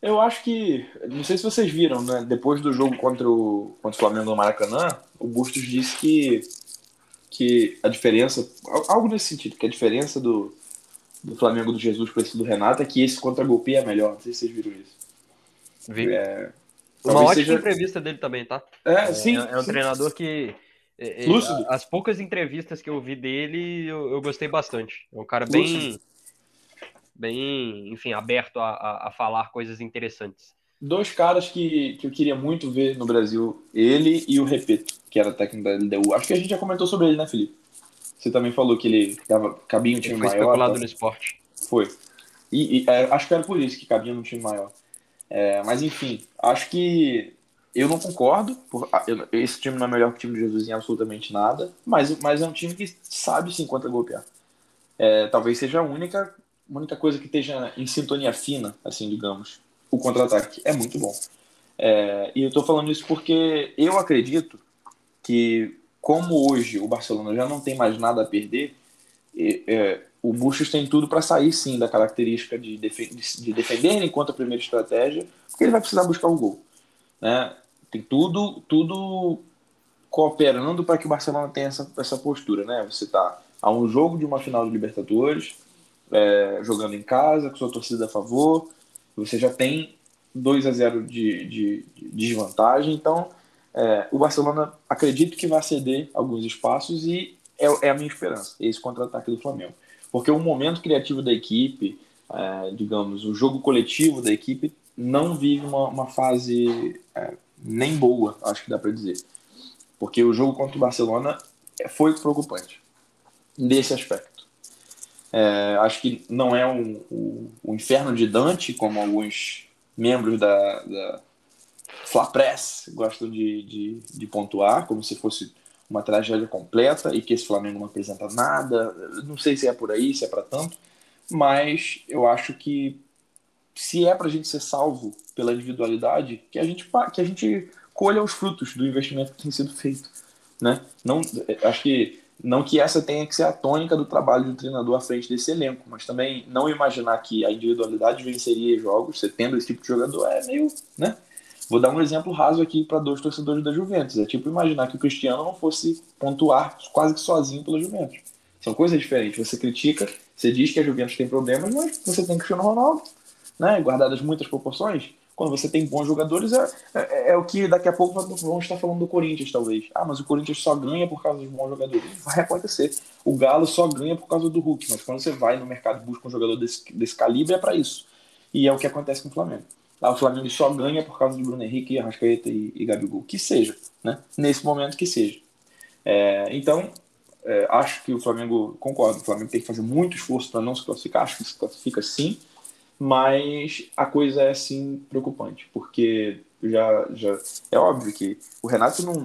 [SPEAKER 3] Eu acho que. Não sei se vocês viram, né? Depois do jogo contra o, contra o Flamengo no Maracanã, o Bustos disse que, que a diferença. Algo nesse sentido, que a diferença do, do Flamengo do Jesus para esse do Renato é que esse contra-golpe é melhor. Não sei se vocês viram isso.
[SPEAKER 4] Vi. É, Uma ótima seja... entrevista dele também, tá?
[SPEAKER 3] É, é sim.
[SPEAKER 4] É, é um
[SPEAKER 3] sim.
[SPEAKER 4] treinador que. É, é, Lúcido. As poucas entrevistas que eu vi dele, eu, eu gostei bastante. É um cara bem. Lúcido bem, enfim, aberto a, a, a, falar coisas interessantes.
[SPEAKER 3] Dois caras que, que eu queria muito ver no Brasil, ele e o Repeto, que era técnico da LDU. Acho que a gente já comentou sobre ele, né, Felipe? Você também falou que ele dava, cabia um time ele foi maior.
[SPEAKER 4] especulado tá? no esporte.
[SPEAKER 3] Foi. E, e é, acho que era por isso que cabia num time maior. É, mas enfim, acho que eu não concordo. Por, eu, esse time não é melhor que o time de Jesus em absolutamente nada, mas, mas é um time que sabe sim contra golpear. É, talvez seja a única única coisa que esteja em sintonia fina, assim, digamos, o contra-ataque. É muito bom. É, e eu estou falando isso porque eu acredito que, como hoje o Barcelona já não tem mais nada a perder, é, o Buchos tem tudo para sair sim da característica de, def de defender enquanto a primeira estratégia, porque ele vai precisar buscar o gol. Né? Tem tudo, tudo cooperando para que o Barcelona tenha essa, essa postura. Né? Você está a um jogo de uma final de Libertadores, é, jogando em casa, com sua torcida a favor, você já tem 2 a 0 de, de, de desvantagem. Então, é, o Barcelona acredito que vai ceder alguns espaços e é, é a minha esperança, esse contra-ataque do Flamengo. Porque o momento criativo da equipe, é, digamos, o jogo coletivo da equipe, não vive uma, uma fase é, nem boa, acho que dá para dizer. Porque o jogo contra o Barcelona foi preocupante nesse aspecto. É, acho que não é um, um, um, inferno de Dante, como alguns membros da, da Fla Press gostam de, de, de, pontuar, como se fosse uma tragédia completa e que esse Flamengo não apresenta nada. Não sei se é por aí, se é para tanto, mas eu acho que se é para a gente ser salvo pela individualidade, que a gente que a gente colha os frutos do investimento que tem sido feito, né? Não, acho que não que essa tenha que ser a tônica do trabalho do treinador à frente desse elenco, mas também não imaginar que a individualidade venceria jogos, você tendo esse tipo de jogador, é meio, né? Vou dar um exemplo raso aqui para dois torcedores da Juventus. É tipo imaginar que o Cristiano não fosse pontuar quase que sozinho pela Juventus. São coisas diferentes. Você critica, você diz que a Juventus tem problemas, mas você tem Cristiano Ronaldo, né? Guardadas muitas proporções, quando você tem bons jogadores, é, é, é, o que daqui a pouco vamos estar falando do Corinthians, talvez. Ah, mas o Corinthians só ganha por causa dos bons jogadores. Vai acontecer. O Galo só ganha por causa do Hulk, mas quando você vai no mercado e busca um jogador desse, desse calibre, é para isso. E é o que acontece com o Flamengo. Ah, o Flamengo só ganha por causa do Bruno Henrique, Arrascaeta e, e Gabigol. Que seja, né? Nesse momento que seja. É, então, é, acho que o Flamengo, concordo, o Flamengo tem que fazer muito esforço para não se classificar. Acho que se classifica sim mas a coisa é assim preocupante, porque já, já é óbvio que o Renato não,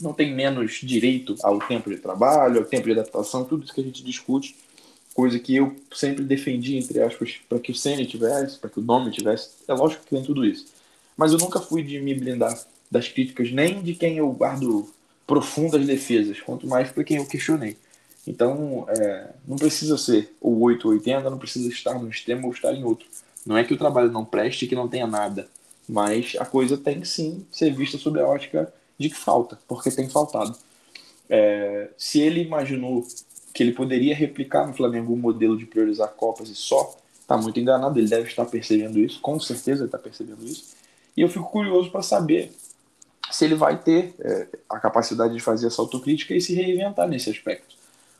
[SPEAKER 3] não tem menos direito ao tempo de trabalho, ao tempo de adaptação, tudo isso que a gente discute, coisa que eu sempre defendi, entre aspas, para que o Senna tivesse, para que o nome tivesse, é lógico que tem tudo isso. Mas eu nunca fui de me blindar das críticas, nem de quem eu guardo profundas defesas, quanto mais para quem eu questionei. Então, é, não precisa ser o 880, não precisa estar no extremo ou estar em outro. Não é que o trabalho não preste que não tenha nada, mas a coisa tem sim ser vista sob a ótica de que falta, porque tem faltado. É, se ele imaginou que ele poderia replicar no Flamengo o um modelo de priorizar Copas e só, está muito enganado, ele deve estar percebendo isso, com certeza ele está percebendo isso. E eu fico curioso para saber se ele vai ter é, a capacidade de fazer essa autocrítica e se reinventar nesse aspecto.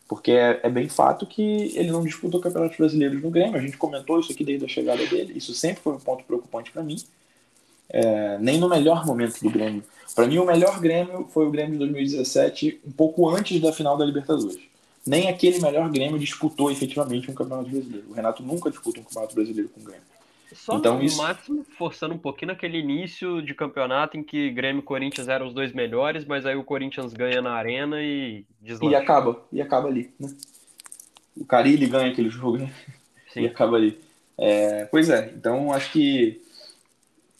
[SPEAKER 3] Porque é, é, bem fato que ele não disputou campeonatos brasileiros no Grêmio. A gente comentou isso aqui desde a chegada dele. Isso sempre foi um ponto preocupante para mim. É, nem no melhor momento do Grêmio. Para mim, o melhor Grêmio foi o Grêmio de 2017, um pouco antes da final da Libertadores. Nem aquele melhor Grêmio disputou efetivamente um campeonato brasileiro. O Renato nunca disputou um campeonato brasileiro com o Grêmio.
[SPEAKER 4] Só então, no isso... máximo forçando um pouquinho naquele início de campeonato em que Grêmio e Corinthians eram os dois melhores, mas aí o Corinthians ganha na arena e
[SPEAKER 3] deslancha. E acaba, e acaba ali, né? O Carilli ganha aquele jogo, né? Sim. E acaba ali. É, pois é, então acho que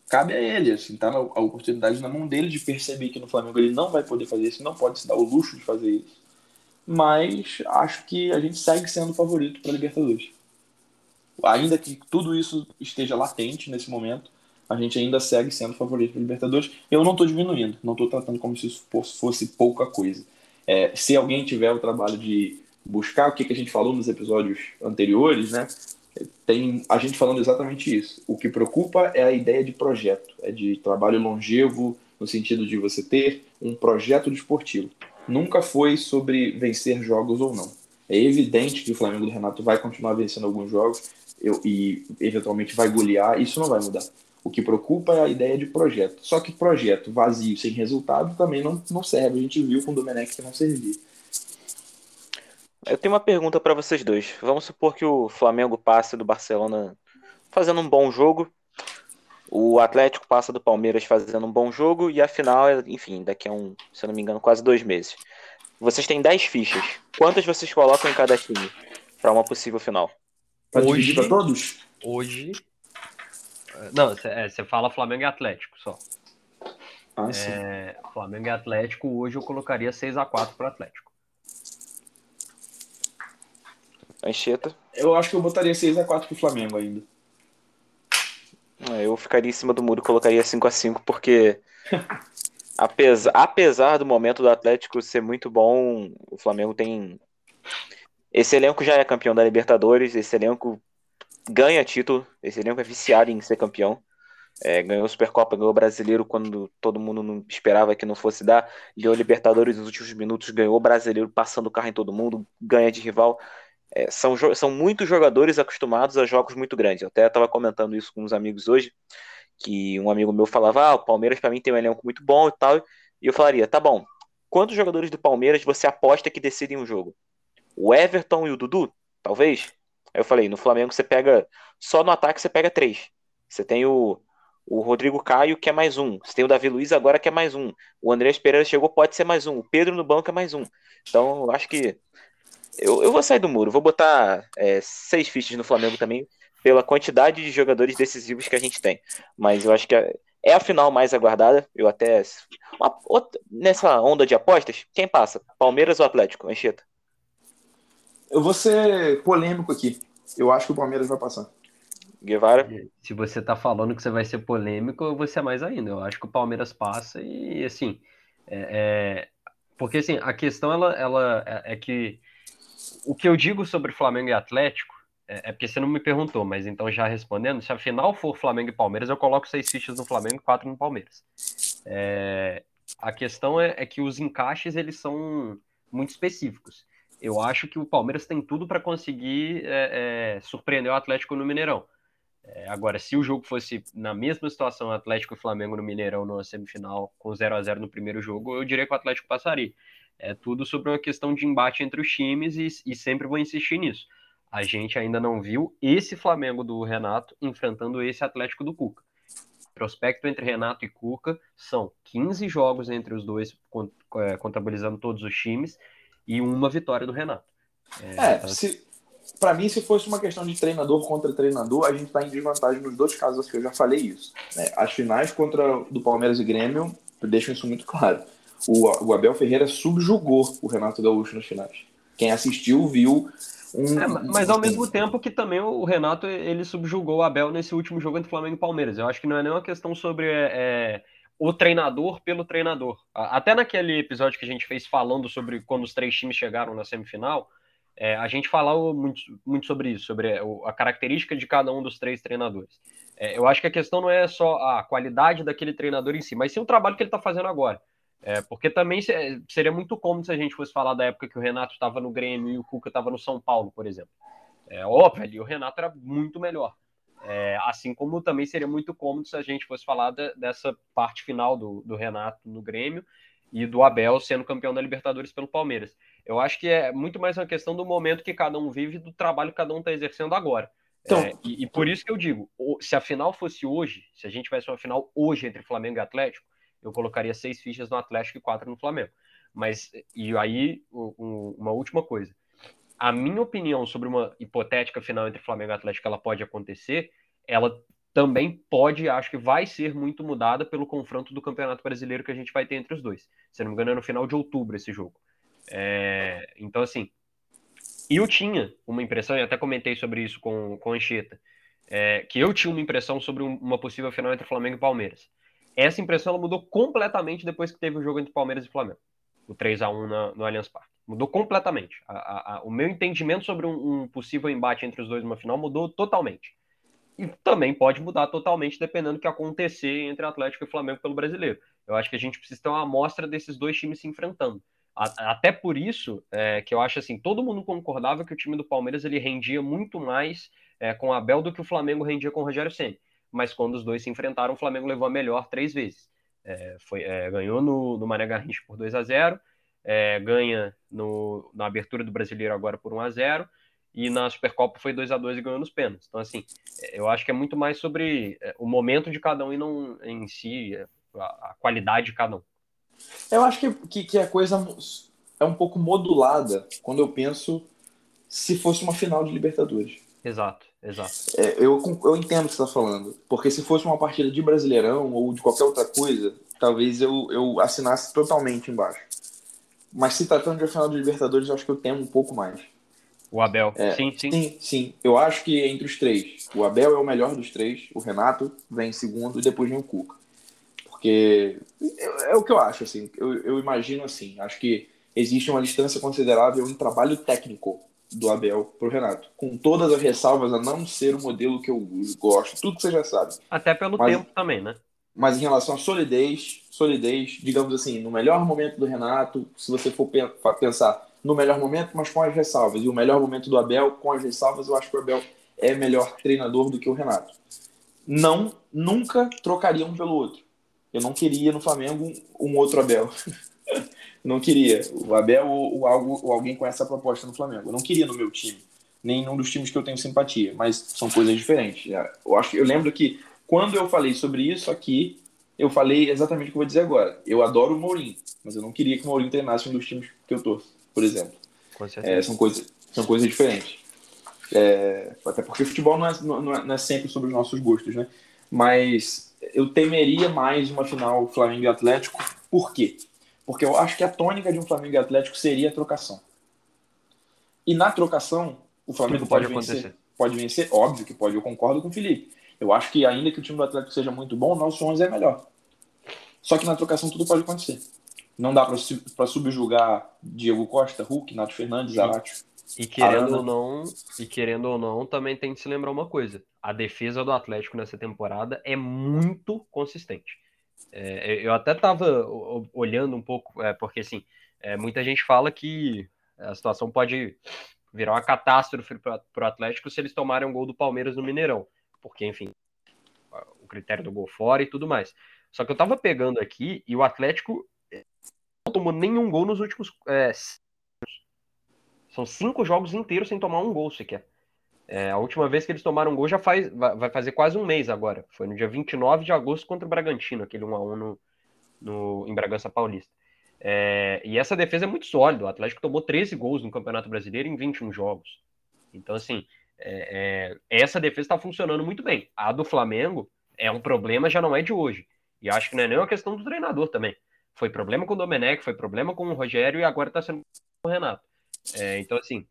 [SPEAKER 3] cabe a ele, assim, tá a oportunidade na mão dele de perceber que no Flamengo ele não vai poder fazer isso, não pode se dar o luxo de fazer isso. Mas acho que a gente segue sendo favorito para Libertadores. Ainda que tudo isso esteja latente nesse momento, a gente ainda segue sendo favorito para Libertadores. Eu não estou diminuindo, não estou tratando como se isso fosse pouca coisa. É, se alguém tiver o trabalho de buscar o que, que a gente falou nos episódios anteriores, né? tem a gente falando exatamente isso. O que preocupa é a ideia de projeto, é de trabalho longevo, no sentido de você ter um projeto desportivo. Nunca foi sobre vencer jogos ou não. É evidente que o Flamengo do Renato vai continuar vencendo alguns jogos eu, e eventualmente vai golear, isso não vai mudar. O que preocupa é a ideia de projeto. Só que projeto vazio, sem resultado, também não, não serve. A gente viu com o Domenech que não servia.
[SPEAKER 2] Eu tenho uma pergunta para vocês dois. Vamos supor que o Flamengo passe do Barcelona fazendo um bom jogo, o Atlético passa do Palmeiras fazendo um bom jogo e a final, enfim, daqui a um, se eu não me engano, quase dois meses. Vocês têm 10 fichas. Quantas vocês colocam em cada time para uma possível final?
[SPEAKER 3] Pra hoje, para todos?
[SPEAKER 4] Hoje. Não, você é, fala Flamengo e Atlético só. Ah, é, Flamengo e Atlético, hoje eu colocaria 6 a 4 para Atlético.
[SPEAKER 2] Ancheta.
[SPEAKER 3] Eu acho que eu botaria 6x4 pro Flamengo ainda.
[SPEAKER 2] É, eu ficaria em cima do muro e colocaria 5x5, porque apesar, apesar do momento do Atlético ser muito bom, o Flamengo tem. Esse elenco já é campeão da Libertadores, esse elenco ganha título, esse elenco é viciado em ser campeão. É, ganhou a Supercopa, ganhou o Brasileiro quando todo mundo não esperava que não fosse dar. Ganhou Libertadores nos últimos minutos, ganhou o Brasileiro passando o carro em todo mundo, ganha de rival é, são, são muitos jogadores acostumados a jogos muito grandes. Eu até estava comentando isso com uns amigos hoje, que um amigo meu falava, ah, o Palmeiras para mim tem um elenco muito bom e tal, e eu falaria, tá bom, quantos jogadores do Palmeiras você aposta que decidem um jogo? O Everton e o Dudu? Talvez? Aí eu falei, no Flamengo você pega, só no ataque você pega três. Você tem o, o Rodrigo Caio, que é mais um. Você tem o Davi Luiz agora, que é mais um. O André Pereira chegou, pode ser mais um. O Pedro no banco é mais um. Então, eu acho que eu, eu vou sair do muro, vou botar é, seis fichas no Flamengo também, pela quantidade de jogadores decisivos que a gente tem. Mas eu acho que é, é a final mais aguardada. Eu até. Uma, outra, nessa onda de apostas, quem passa? Palmeiras ou Atlético? Anchieta?
[SPEAKER 3] Eu vou ser polêmico aqui. Eu acho que o Palmeiras vai passar.
[SPEAKER 2] Guevara?
[SPEAKER 4] Se você tá falando que você vai ser polêmico, eu vou ser mais ainda. Eu acho que o Palmeiras passa e, assim. É, é... Porque, assim, a questão ela, ela é, é que o que eu digo sobre Flamengo e Atlético é, é, porque você não me perguntou, mas então já respondendo, se a final for Flamengo e Palmeiras, eu coloco seis fichas no Flamengo e quatro no Palmeiras. É, a questão é, é, que os encaixes eles são muito específicos. Eu acho que o Palmeiras tem tudo para conseguir é, é, surpreender o Atlético no Mineirão. É, agora, se o jogo fosse na mesma situação, Atlético e Flamengo no Mineirão, na semifinal, com 0 a 0 no primeiro jogo, eu diria que o Atlético passaria. É tudo sobre uma questão de embate entre os times e, e sempre vou insistir nisso. A gente ainda não viu esse Flamengo do Renato enfrentando esse Atlético do Cuca. Prospecto entre Renato e Cuca são 15 jogos entre os dois, é, contabilizando todos os times, e uma vitória do Renato.
[SPEAKER 3] É, é se, para mim, se fosse uma questão de treinador contra treinador, a gente está em desvantagem nos dois casos que eu já falei isso. Né? As finais contra do Palmeiras e Grêmio deixam isso muito claro o, Abel Ferreira subjugou o Renato Gaúcho nas finais. Quem assistiu viu um,
[SPEAKER 4] é, mas ao mesmo tempo que também o Renato ele subjugou o Abel nesse último jogo entre Flamengo e Palmeiras. Eu acho que não é nenhuma questão sobre é, é, o treinador pelo treinador. Até naquele episódio que a gente fez falando sobre quando os três times chegaram na semifinal, é, a gente falou muito, muito sobre isso, sobre a característica de cada um dos três treinadores. É, eu acho que a questão não é só a qualidade daquele treinador em si, mas sim o trabalho que ele está fazendo agora. É, porque também seria muito cômodo se a gente fosse falar da época que o Renato estava no Grêmio e o Cuca estava no São Paulo, por exemplo. É óbvio, ali o Renato era muito melhor. É, assim como também seria muito cômodo se a gente fosse falar de, dessa parte final do, do Renato no Grêmio e do Abel sendo campeão da Libertadores pelo Palmeiras. Eu acho que é muito mais uma questão do momento que cada um vive e do trabalho que cada um está exercendo agora. Então, é, e, e, por isso que eu digo, se a final fosse hoje, se a gente tivesse uma final hoje entre Flamengo e Atlético, eu colocaria seis fichas no Atlético e quatro no Flamengo. Mas, e aí, um, uma última coisa. A minha opinião sobre uma hipotética final entre Flamengo e Atlético, ela pode acontecer, ela também pode, acho que vai ser muito mudada pelo confronto do Campeonato Brasileiro que a gente vai ter entre os dois. Se não me engano, é no final de outubro esse jogo. É, então, assim, eu tinha uma impressão, e até comentei sobre isso com, com Anchieta, é, que eu tinha uma impressão sobre uma possível final entre Flamengo e Palmeiras. Essa impressão ela mudou completamente depois que teve o jogo entre Palmeiras e Flamengo, o 3 a 1 no Allianz Parque. Mudou completamente. A, a, a, o meu entendimento sobre um, um possível embate entre os dois numa final mudou totalmente. E também pode mudar totalmente dependendo do que acontecer entre Atlético e Flamengo pelo brasileiro. Eu acho que a gente precisa ter uma amostra desses dois times se enfrentando. Até por isso é, que eu acho assim, todo mundo concordava que o time do Palmeiras ele rendia muito mais é, com a Abel do que o Flamengo rendia com o Rogério Ceni. Mas quando os dois se enfrentaram, o Flamengo levou a melhor três vezes. É, foi, é, ganhou no, no Mané Garrincha por 2 a 0 é, ganha no, na abertura do Brasileiro agora por 1 a 0 e na Supercopa foi 2 a 2 e ganhou nos pênaltis. Então, assim, eu acho que é muito mais sobre é, o momento de cada um e não em si é, a, a qualidade de cada um.
[SPEAKER 3] Eu acho que, que, que, a coisa é um pouco modulada quando eu penso se fosse uma final de Libertadores.
[SPEAKER 4] Exato, exato.
[SPEAKER 3] É, eu, eu entendo o que você está falando. Porque se fosse uma partida de Brasileirão ou de qualquer outra coisa, talvez eu, eu assinasse totalmente embaixo. Mas se tratando de uma final de Libertadores, eu acho que eu temo um pouco mais.
[SPEAKER 4] O Abel. É, sim, sim.
[SPEAKER 3] Sim, sim. Eu acho que entre os três, o Abel é o melhor dos três, o Renato vem em segundo e depois vem o Cuca. Porque é, é o que eu acho, assim. Eu, eu imagino assim. Acho que existe uma distância considerável em trabalho técnico do Abel pro Renato. Com todas as ressalvas a não ser o modelo que eu gosto, tudo que você já sabe.
[SPEAKER 4] Até pelo mas, tempo também, né?
[SPEAKER 3] Mas em relação à solidez, solidez, digamos assim, no melhor momento do Renato, se você for pensar no melhor momento, mas com as ressalvas. E o melhor momento do Abel, com as ressalvas, eu acho que o Abel é melhor treinador do que o Renato. Não, nunca trocaria um pelo outro. Eu não queria no Flamengo um outro Abel. não queria. O Abel ou, ou, algo, ou alguém com essa proposta no Flamengo. Eu não queria no meu time. Nenhum dos times que eu tenho simpatia. Mas são coisas diferentes. Eu, acho, eu lembro que quando eu falei sobre isso aqui, eu falei exatamente o que eu vou dizer agora. Eu adoro o Mourinho, mas eu não queria que o Mourinho treinasse um dos times que eu torço por exemplo. É, são, coisas, são coisas diferentes. É, até porque futebol não é, não, é, não é sempre sobre os nossos gostos, né? Mas eu temeria mais uma final Flamengo e Atlético. Por quê? Porque eu acho que a tônica de um Flamengo e Atlético seria a trocação. E na trocação, o Flamengo pode, pode vencer. Pode vencer, óbvio que pode. Eu concordo com o Felipe. Eu acho que ainda que o time do Atlético seja muito bom, o nosso 11 é melhor. Só que na trocação tudo pode acontecer. Não dá para subjugar Diego Costa, Hulk, Nato Fernandes, Zaratio.
[SPEAKER 4] E querendo ou não, e querendo ou não, também tem que se lembrar uma coisa: a defesa do Atlético nessa temporada é muito consistente. É, eu até estava olhando um pouco, é, porque assim, é, muita gente fala que a situação pode virar uma catástrofe para o Atlético se eles tomarem um gol do Palmeiras no Mineirão, porque enfim, o critério do gol fora e tudo mais. Só que eu estava pegando aqui e o Atlético tomou nenhum gol nos últimos. É, são cinco jogos inteiros sem tomar um gol sequer. É, a última vez que eles tomaram gol já faz, vai fazer quase um mês agora. Foi no dia 29 de agosto contra o Bragantino, aquele 1x1 no, no, em Bragança Paulista. É, e essa defesa é muito sólida. O Atlético tomou 13 gols no Campeonato Brasileiro em 21 jogos. Então, assim, é, é essa defesa está funcionando muito bem. A do Flamengo é um problema, já não é de hoje. E acho que não é nem uma questão do treinador também. Foi problema com o Domenech, foi problema com o Rogério e agora está sendo com o Renato. É, então, assim,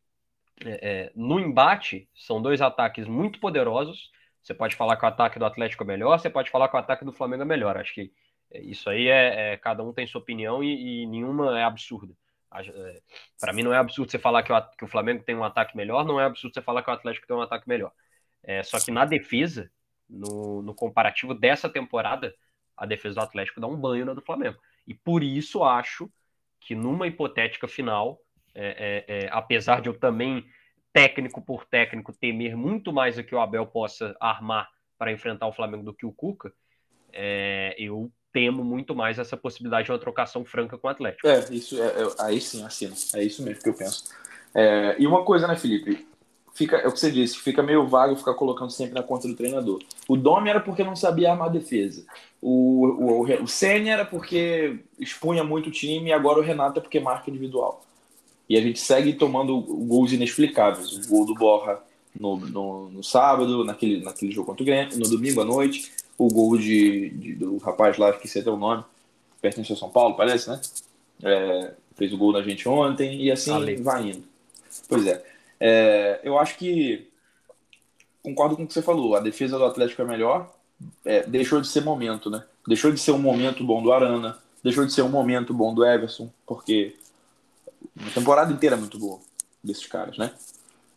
[SPEAKER 4] é, é, no embate, são dois ataques muito poderosos. Você pode falar que o ataque do Atlético é melhor, você pode falar que o ataque do Flamengo é melhor. Acho que isso aí é, é cada um tem sua opinião e, e nenhuma é absurda. É, Para mim, não é absurdo você falar que o, que o, Flamengo tem um ataque melhor, não é absurdo você falar que o Atlético tem um ataque melhor. É, só que na defesa, no, no comparativo dessa temporada, a defesa do Atlético dá um banho na do Flamengo. E por isso acho que numa hipotética final, é, é, é, apesar de eu também, técnico por técnico, temer muito mais do que o Abel possa armar para enfrentar o Flamengo do que o Cuca, é, eu temo muito mais essa possibilidade de uma trocação franca com o Atlético.
[SPEAKER 3] É, isso é, é aí sim, assino. É isso mesmo que eu penso. E uma coisa, né, Felipe? fica, é o que você disse, fica meio vago ficar colocando sempre na conta do treinador. O Domi era porque não sabia armar a defesa. O, o, o, o Senna era porque expunha muito o time e agora o Renato é porque marca individual. E a gente segue tomando gols inexplicáveis. O gol do Borra no, no, no sábado, naquele, naquele jogo contra o Grêmio, no domingo à noite. O gol de, de do rapaz lá, que sei até o nome, pertence ao São Paulo, parece, né? É, fez o gol da gente ontem e assim Ale. vai indo. Pois é. é. Eu acho que concordo com o que você falou. A defesa do Atlético é melhor. É, deixou de ser momento, né? Deixou de ser um momento bom do Arana. Deixou de ser um momento bom do Everson, porque a temporada inteira é muito boa desses caras, né?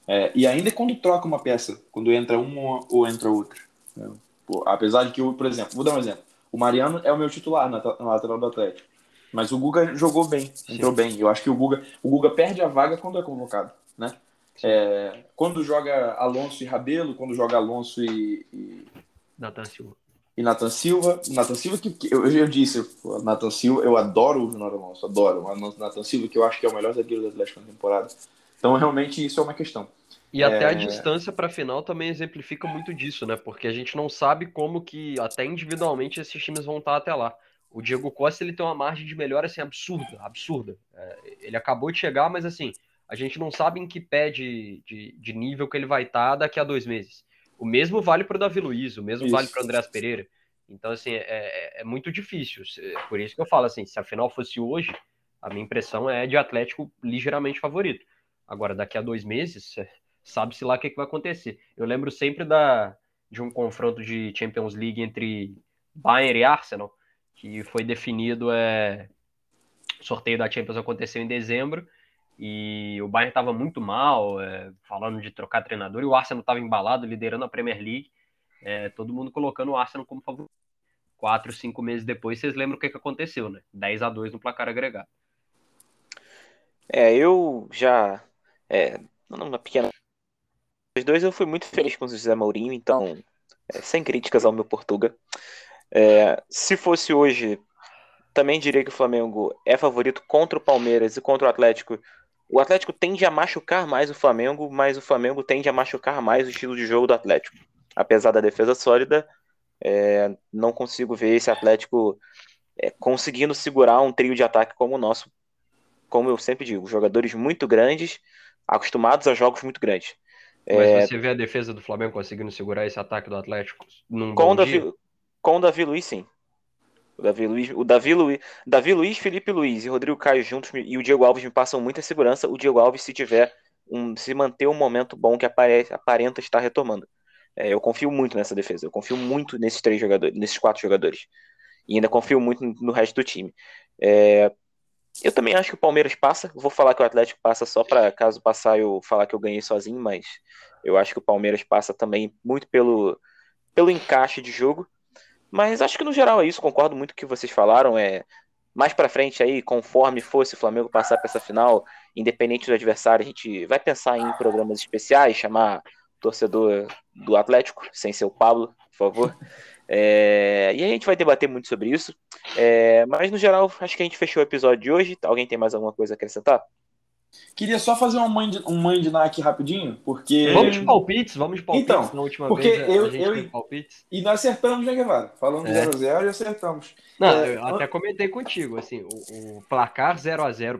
[SPEAKER 3] É, e ainda quando troca uma peça, quando entra uma ou entra outra. Né? Pô, apesar de que, por exemplo, vou dar um exemplo. O Mariano é o meu titular na, na lateral do Atlético. Mas o Guga jogou bem, entrou Sim. bem. Eu acho que o Guga, o Guga perde a vaga quando é convocado, né? É, quando joga Alonso e Rabelo, quando joga Alonso e, e...
[SPEAKER 4] Nathan Silva.
[SPEAKER 3] E Nathan Silva, Nathan Silva que, que eu, eu disse, Nathan Silva, eu adoro o Júnior Alonso, adoro o Nathan Silva, que eu acho que é o melhor zagueiro do Atlético na temporada. Então, realmente, isso é uma questão.
[SPEAKER 4] E até é... a distância para a final também exemplifica muito disso, né? Porque a gente não sabe como que, até individualmente, esses times vão estar até lá. O Diego Costa ele tem uma margem de melhora assim, absurda, absurda. É, ele acabou de chegar, mas assim, a gente não sabe em que pé de, de, de nível que ele vai estar daqui a dois meses. O mesmo vale para o Davi Luiz, o mesmo isso. vale para o Andreas Pereira. Então, assim, é, é, é, muito difícil. Por isso que eu falo assim, se a final fosse hoje, a minha impressão é de Atlético ligeiramente favorito. Agora, daqui a dois meses, sabe-se lá o que, que vai acontecer. Eu lembro sempre da, de um confronto de Champions League entre Bayern e Arsenal, que foi definido, é, o sorteio da Champions aconteceu em dezembro, e o Bayern estava muito mal, é, falando de trocar treinador, e o Arsenal estava embalado, liderando a Premier League, é, todo mundo colocando o Arsenal como favorito. Quatro, cinco meses depois, vocês lembram o que, que aconteceu, né? 10 a 2 no placar agregado.
[SPEAKER 2] É, eu já. É, numa pequena. Os dois eu fui muito feliz com o José Mourinho, então, é, sem críticas ao meu Portuga. É, se fosse hoje, também diria que o Flamengo é favorito contra o Palmeiras e contra o Atlético. O Atlético tende a machucar mais o Flamengo, mas o Flamengo tende a machucar mais o estilo de jogo do Atlético. Apesar da defesa sólida, é, não consigo ver esse Atlético é, conseguindo segurar um trio de ataque como o nosso. Como eu sempre digo, jogadores muito grandes, acostumados a jogos muito grandes.
[SPEAKER 4] Mas é, você vê a defesa do Flamengo conseguindo segurar esse ataque do Atlético num
[SPEAKER 2] com bom Davi, dia? Com o Davi Luiz, sim. O Davi Luiz, o Davi Luiz, Davi Luiz, Felipe Luiz e Rodrigo Caio juntos e o Diego Alves me passam muita segurança. O Diego Alves, se tiver um, se manter um momento bom que aparece, aparenta estar retomando. É, eu confio muito nessa defesa. Eu confio muito nesses três jogadores, nesses quatro jogadores. E ainda confio muito no resto do time. É, eu também acho que o Palmeiras passa. Vou falar que o Atlético passa só para caso passar eu falar que eu ganhei sozinho, mas eu acho que o Palmeiras passa também muito pelo, pelo encaixe de jogo. Mas acho que no geral é isso, concordo muito com o que vocês falaram. É mais para frente aí, conforme fosse o Flamengo passar para essa final, independente do adversário, a gente vai pensar em programas especiais, chamar torcedor do Atlético, sem ser o Pablo, por favor. É, e a gente vai debater muito sobre isso. É, mas no geral, acho que a gente fechou o episódio de hoje. Alguém tem mais alguma coisa a acrescentar?
[SPEAKER 3] Queria só fazer um de, um de aqui rapidinho, porque.
[SPEAKER 4] Vamos de palpites, vamos de palpites.
[SPEAKER 3] Então, na última porque vez, eu, eu e, palpites. e nós acertamos, né, Guevara? Falando 0x0 é. e acertamos.
[SPEAKER 4] Não, é, eu até comentei contigo, assim, o, o placar 0x0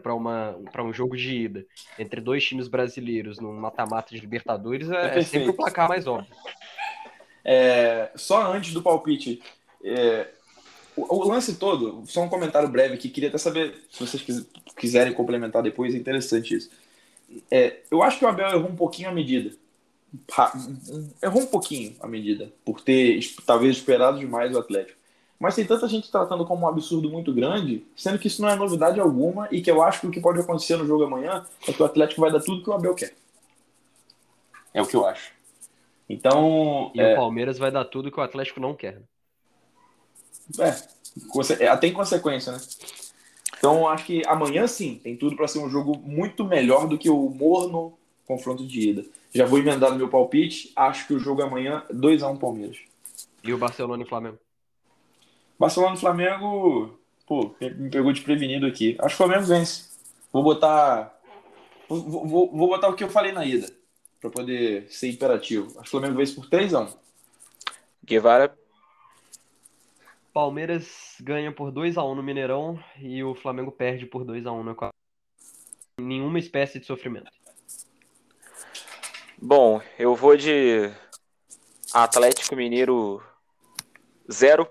[SPEAKER 4] para um jogo de ida entre dois times brasileiros num mata-mata de Libertadores é, é, sempre o placar mais óbvio.
[SPEAKER 3] É, só antes do palpite, é, o, o, lance todo, só um comentário breve que queria até saber se vocês quiserem complementar depois, é interessante isso. É, eu acho que o Abel errou um pouquinho a medida. Errou um pouquinho a medida, por ter talvez esperado demais o Atlético. Mas tem tanta gente tratando como um absurdo muito grande, sendo que isso não é novidade alguma e que eu acho que o que pode acontecer no jogo amanhã é que o Atlético vai dar tudo que o Abel quer. É o que eu acho. Então.
[SPEAKER 4] E
[SPEAKER 3] é...
[SPEAKER 4] o Palmeiras vai dar tudo que o Atlético não quer.
[SPEAKER 3] É, é tem consequência, né? Então, acho que amanhã sim, tem tudo para ser um jogo muito melhor do que o morno confronto de ida. Já vou emendar no meu palpite. Acho que o jogo amanhã 2x1 Palmeiras.
[SPEAKER 4] E o Barcelona e Flamengo?
[SPEAKER 3] Barcelona e Flamengo, pô, me pegou desprevenido aqui. Acho que o Flamengo vence. Vou botar. Vou, vou, vou botar o que eu falei na ida. para poder ser imperativo. Acho que o Flamengo vence por 3x1.
[SPEAKER 2] Guevara.
[SPEAKER 4] Palmeiras ganha por 2x1 no Mineirão e o Flamengo perde por 2x1 no Equador. Nenhuma espécie de sofrimento.
[SPEAKER 2] Bom, eu vou de Atlético Mineiro 0.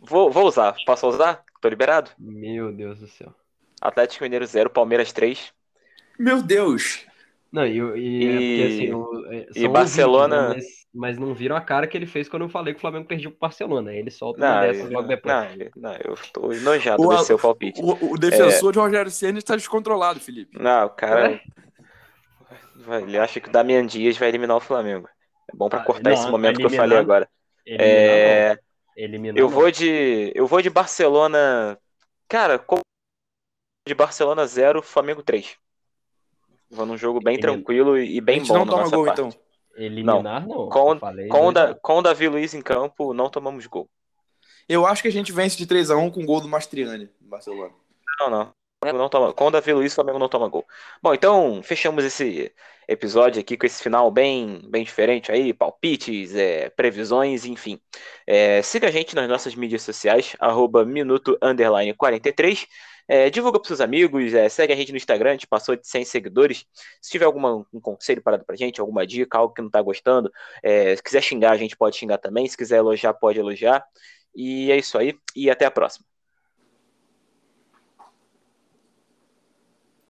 [SPEAKER 2] Vou, vou usar. Posso usar? Tô liberado?
[SPEAKER 4] Meu Deus do céu.
[SPEAKER 2] Atlético Mineiro 0, Palmeiras 3.
[SPEAKER 3] Meu Deus!
[SPEAKER 4] Não, e, e,
[SPEAKER 2] E-
[SPEAKER 4] é porque, assim, o- é,
[SPEAKER 2] e Barcelona-
[SPEAKER 4] né, mas, não viram a cara que ele fez quando eu falei que o Flamengo perdia pro Barcelona. Ele solta
[SPEAKER 2] Não,
[SPEAKER 4] uma dessas logo depois.
[SPEAKER 2] não, não, eu tô enojado
[SPEAKER 5] O
[SPEAKER 2] desse seu palpite.
[SPEAKER 5] O, o defensor de Rogério Ceni está descontrolado, Felipe.
[SPEAKER 2] Não, o cara.
[SPEAKER 4] É?
[SPEAKER 2] vai- Ele acha que o Damian Dias vai eliminar o Flamengo. É bom pra
[SPEAKER 4] Ah,
[SPEAKER 2] cortar
[SPEAKER 4] não,
[SPEAKER 2] esse momento que eu
[SPEAKER 4] eliminar-
[SPEAKER 2] falei agora.
[SPEAKER 4] Eliminar,
[SPEAKER 2] É.
[SPEAKER 4] Eliminar,
[SPEAKER 2] eu vou de. Eu vou de Barcelona. Cara, como de Barcelona 0, Flamengo 3. Vou num jogo bem tranquilo e
[SPEAKER 3] A
[SPEAKER 2] bem
[SPEAKER 3] gente
[SPEAKER 2] bom
[SPEAKER 3] não toma gol,
[SPEAKER 2] parte.
[SPEAKER 3] então.
[SPEAKER 4] Eliminar, não.
[SPEAKER 2] Com-
[SPEAKER 4] falei
[SPEAKER 2] Com, o
[SPEAKER 4] dois
[SPEAKER 2] da, com o Davi Luiz em campo, não tomamos gol.
[SPEAKER 3] Eu acho que a gente vence de 3x1 com o gol do Mastriani, no Barcelona.
[SPEAKER 2] Não, não. Não toma, com o Davi Luiz, o Flamengo não toma gol. Bom, então fechamos esse episódio aqui com esse final bem, bem diferente aí, palpites, é, previsões, enfim. É, siga a gente nas nossas mídias sociais, arroba minuto underline 43. É, divulga para seus amigos, é, segue a gente no Instagram, a gente passou de 100 seguidores. Se tiver algum um conselho para dar pra gente, alguma dica, algo que não tá gostando, é, se quiser xingar, a gente pode xingar também. Se quiser elogiar, pode elogiar. E é isso aí, e até a próxima.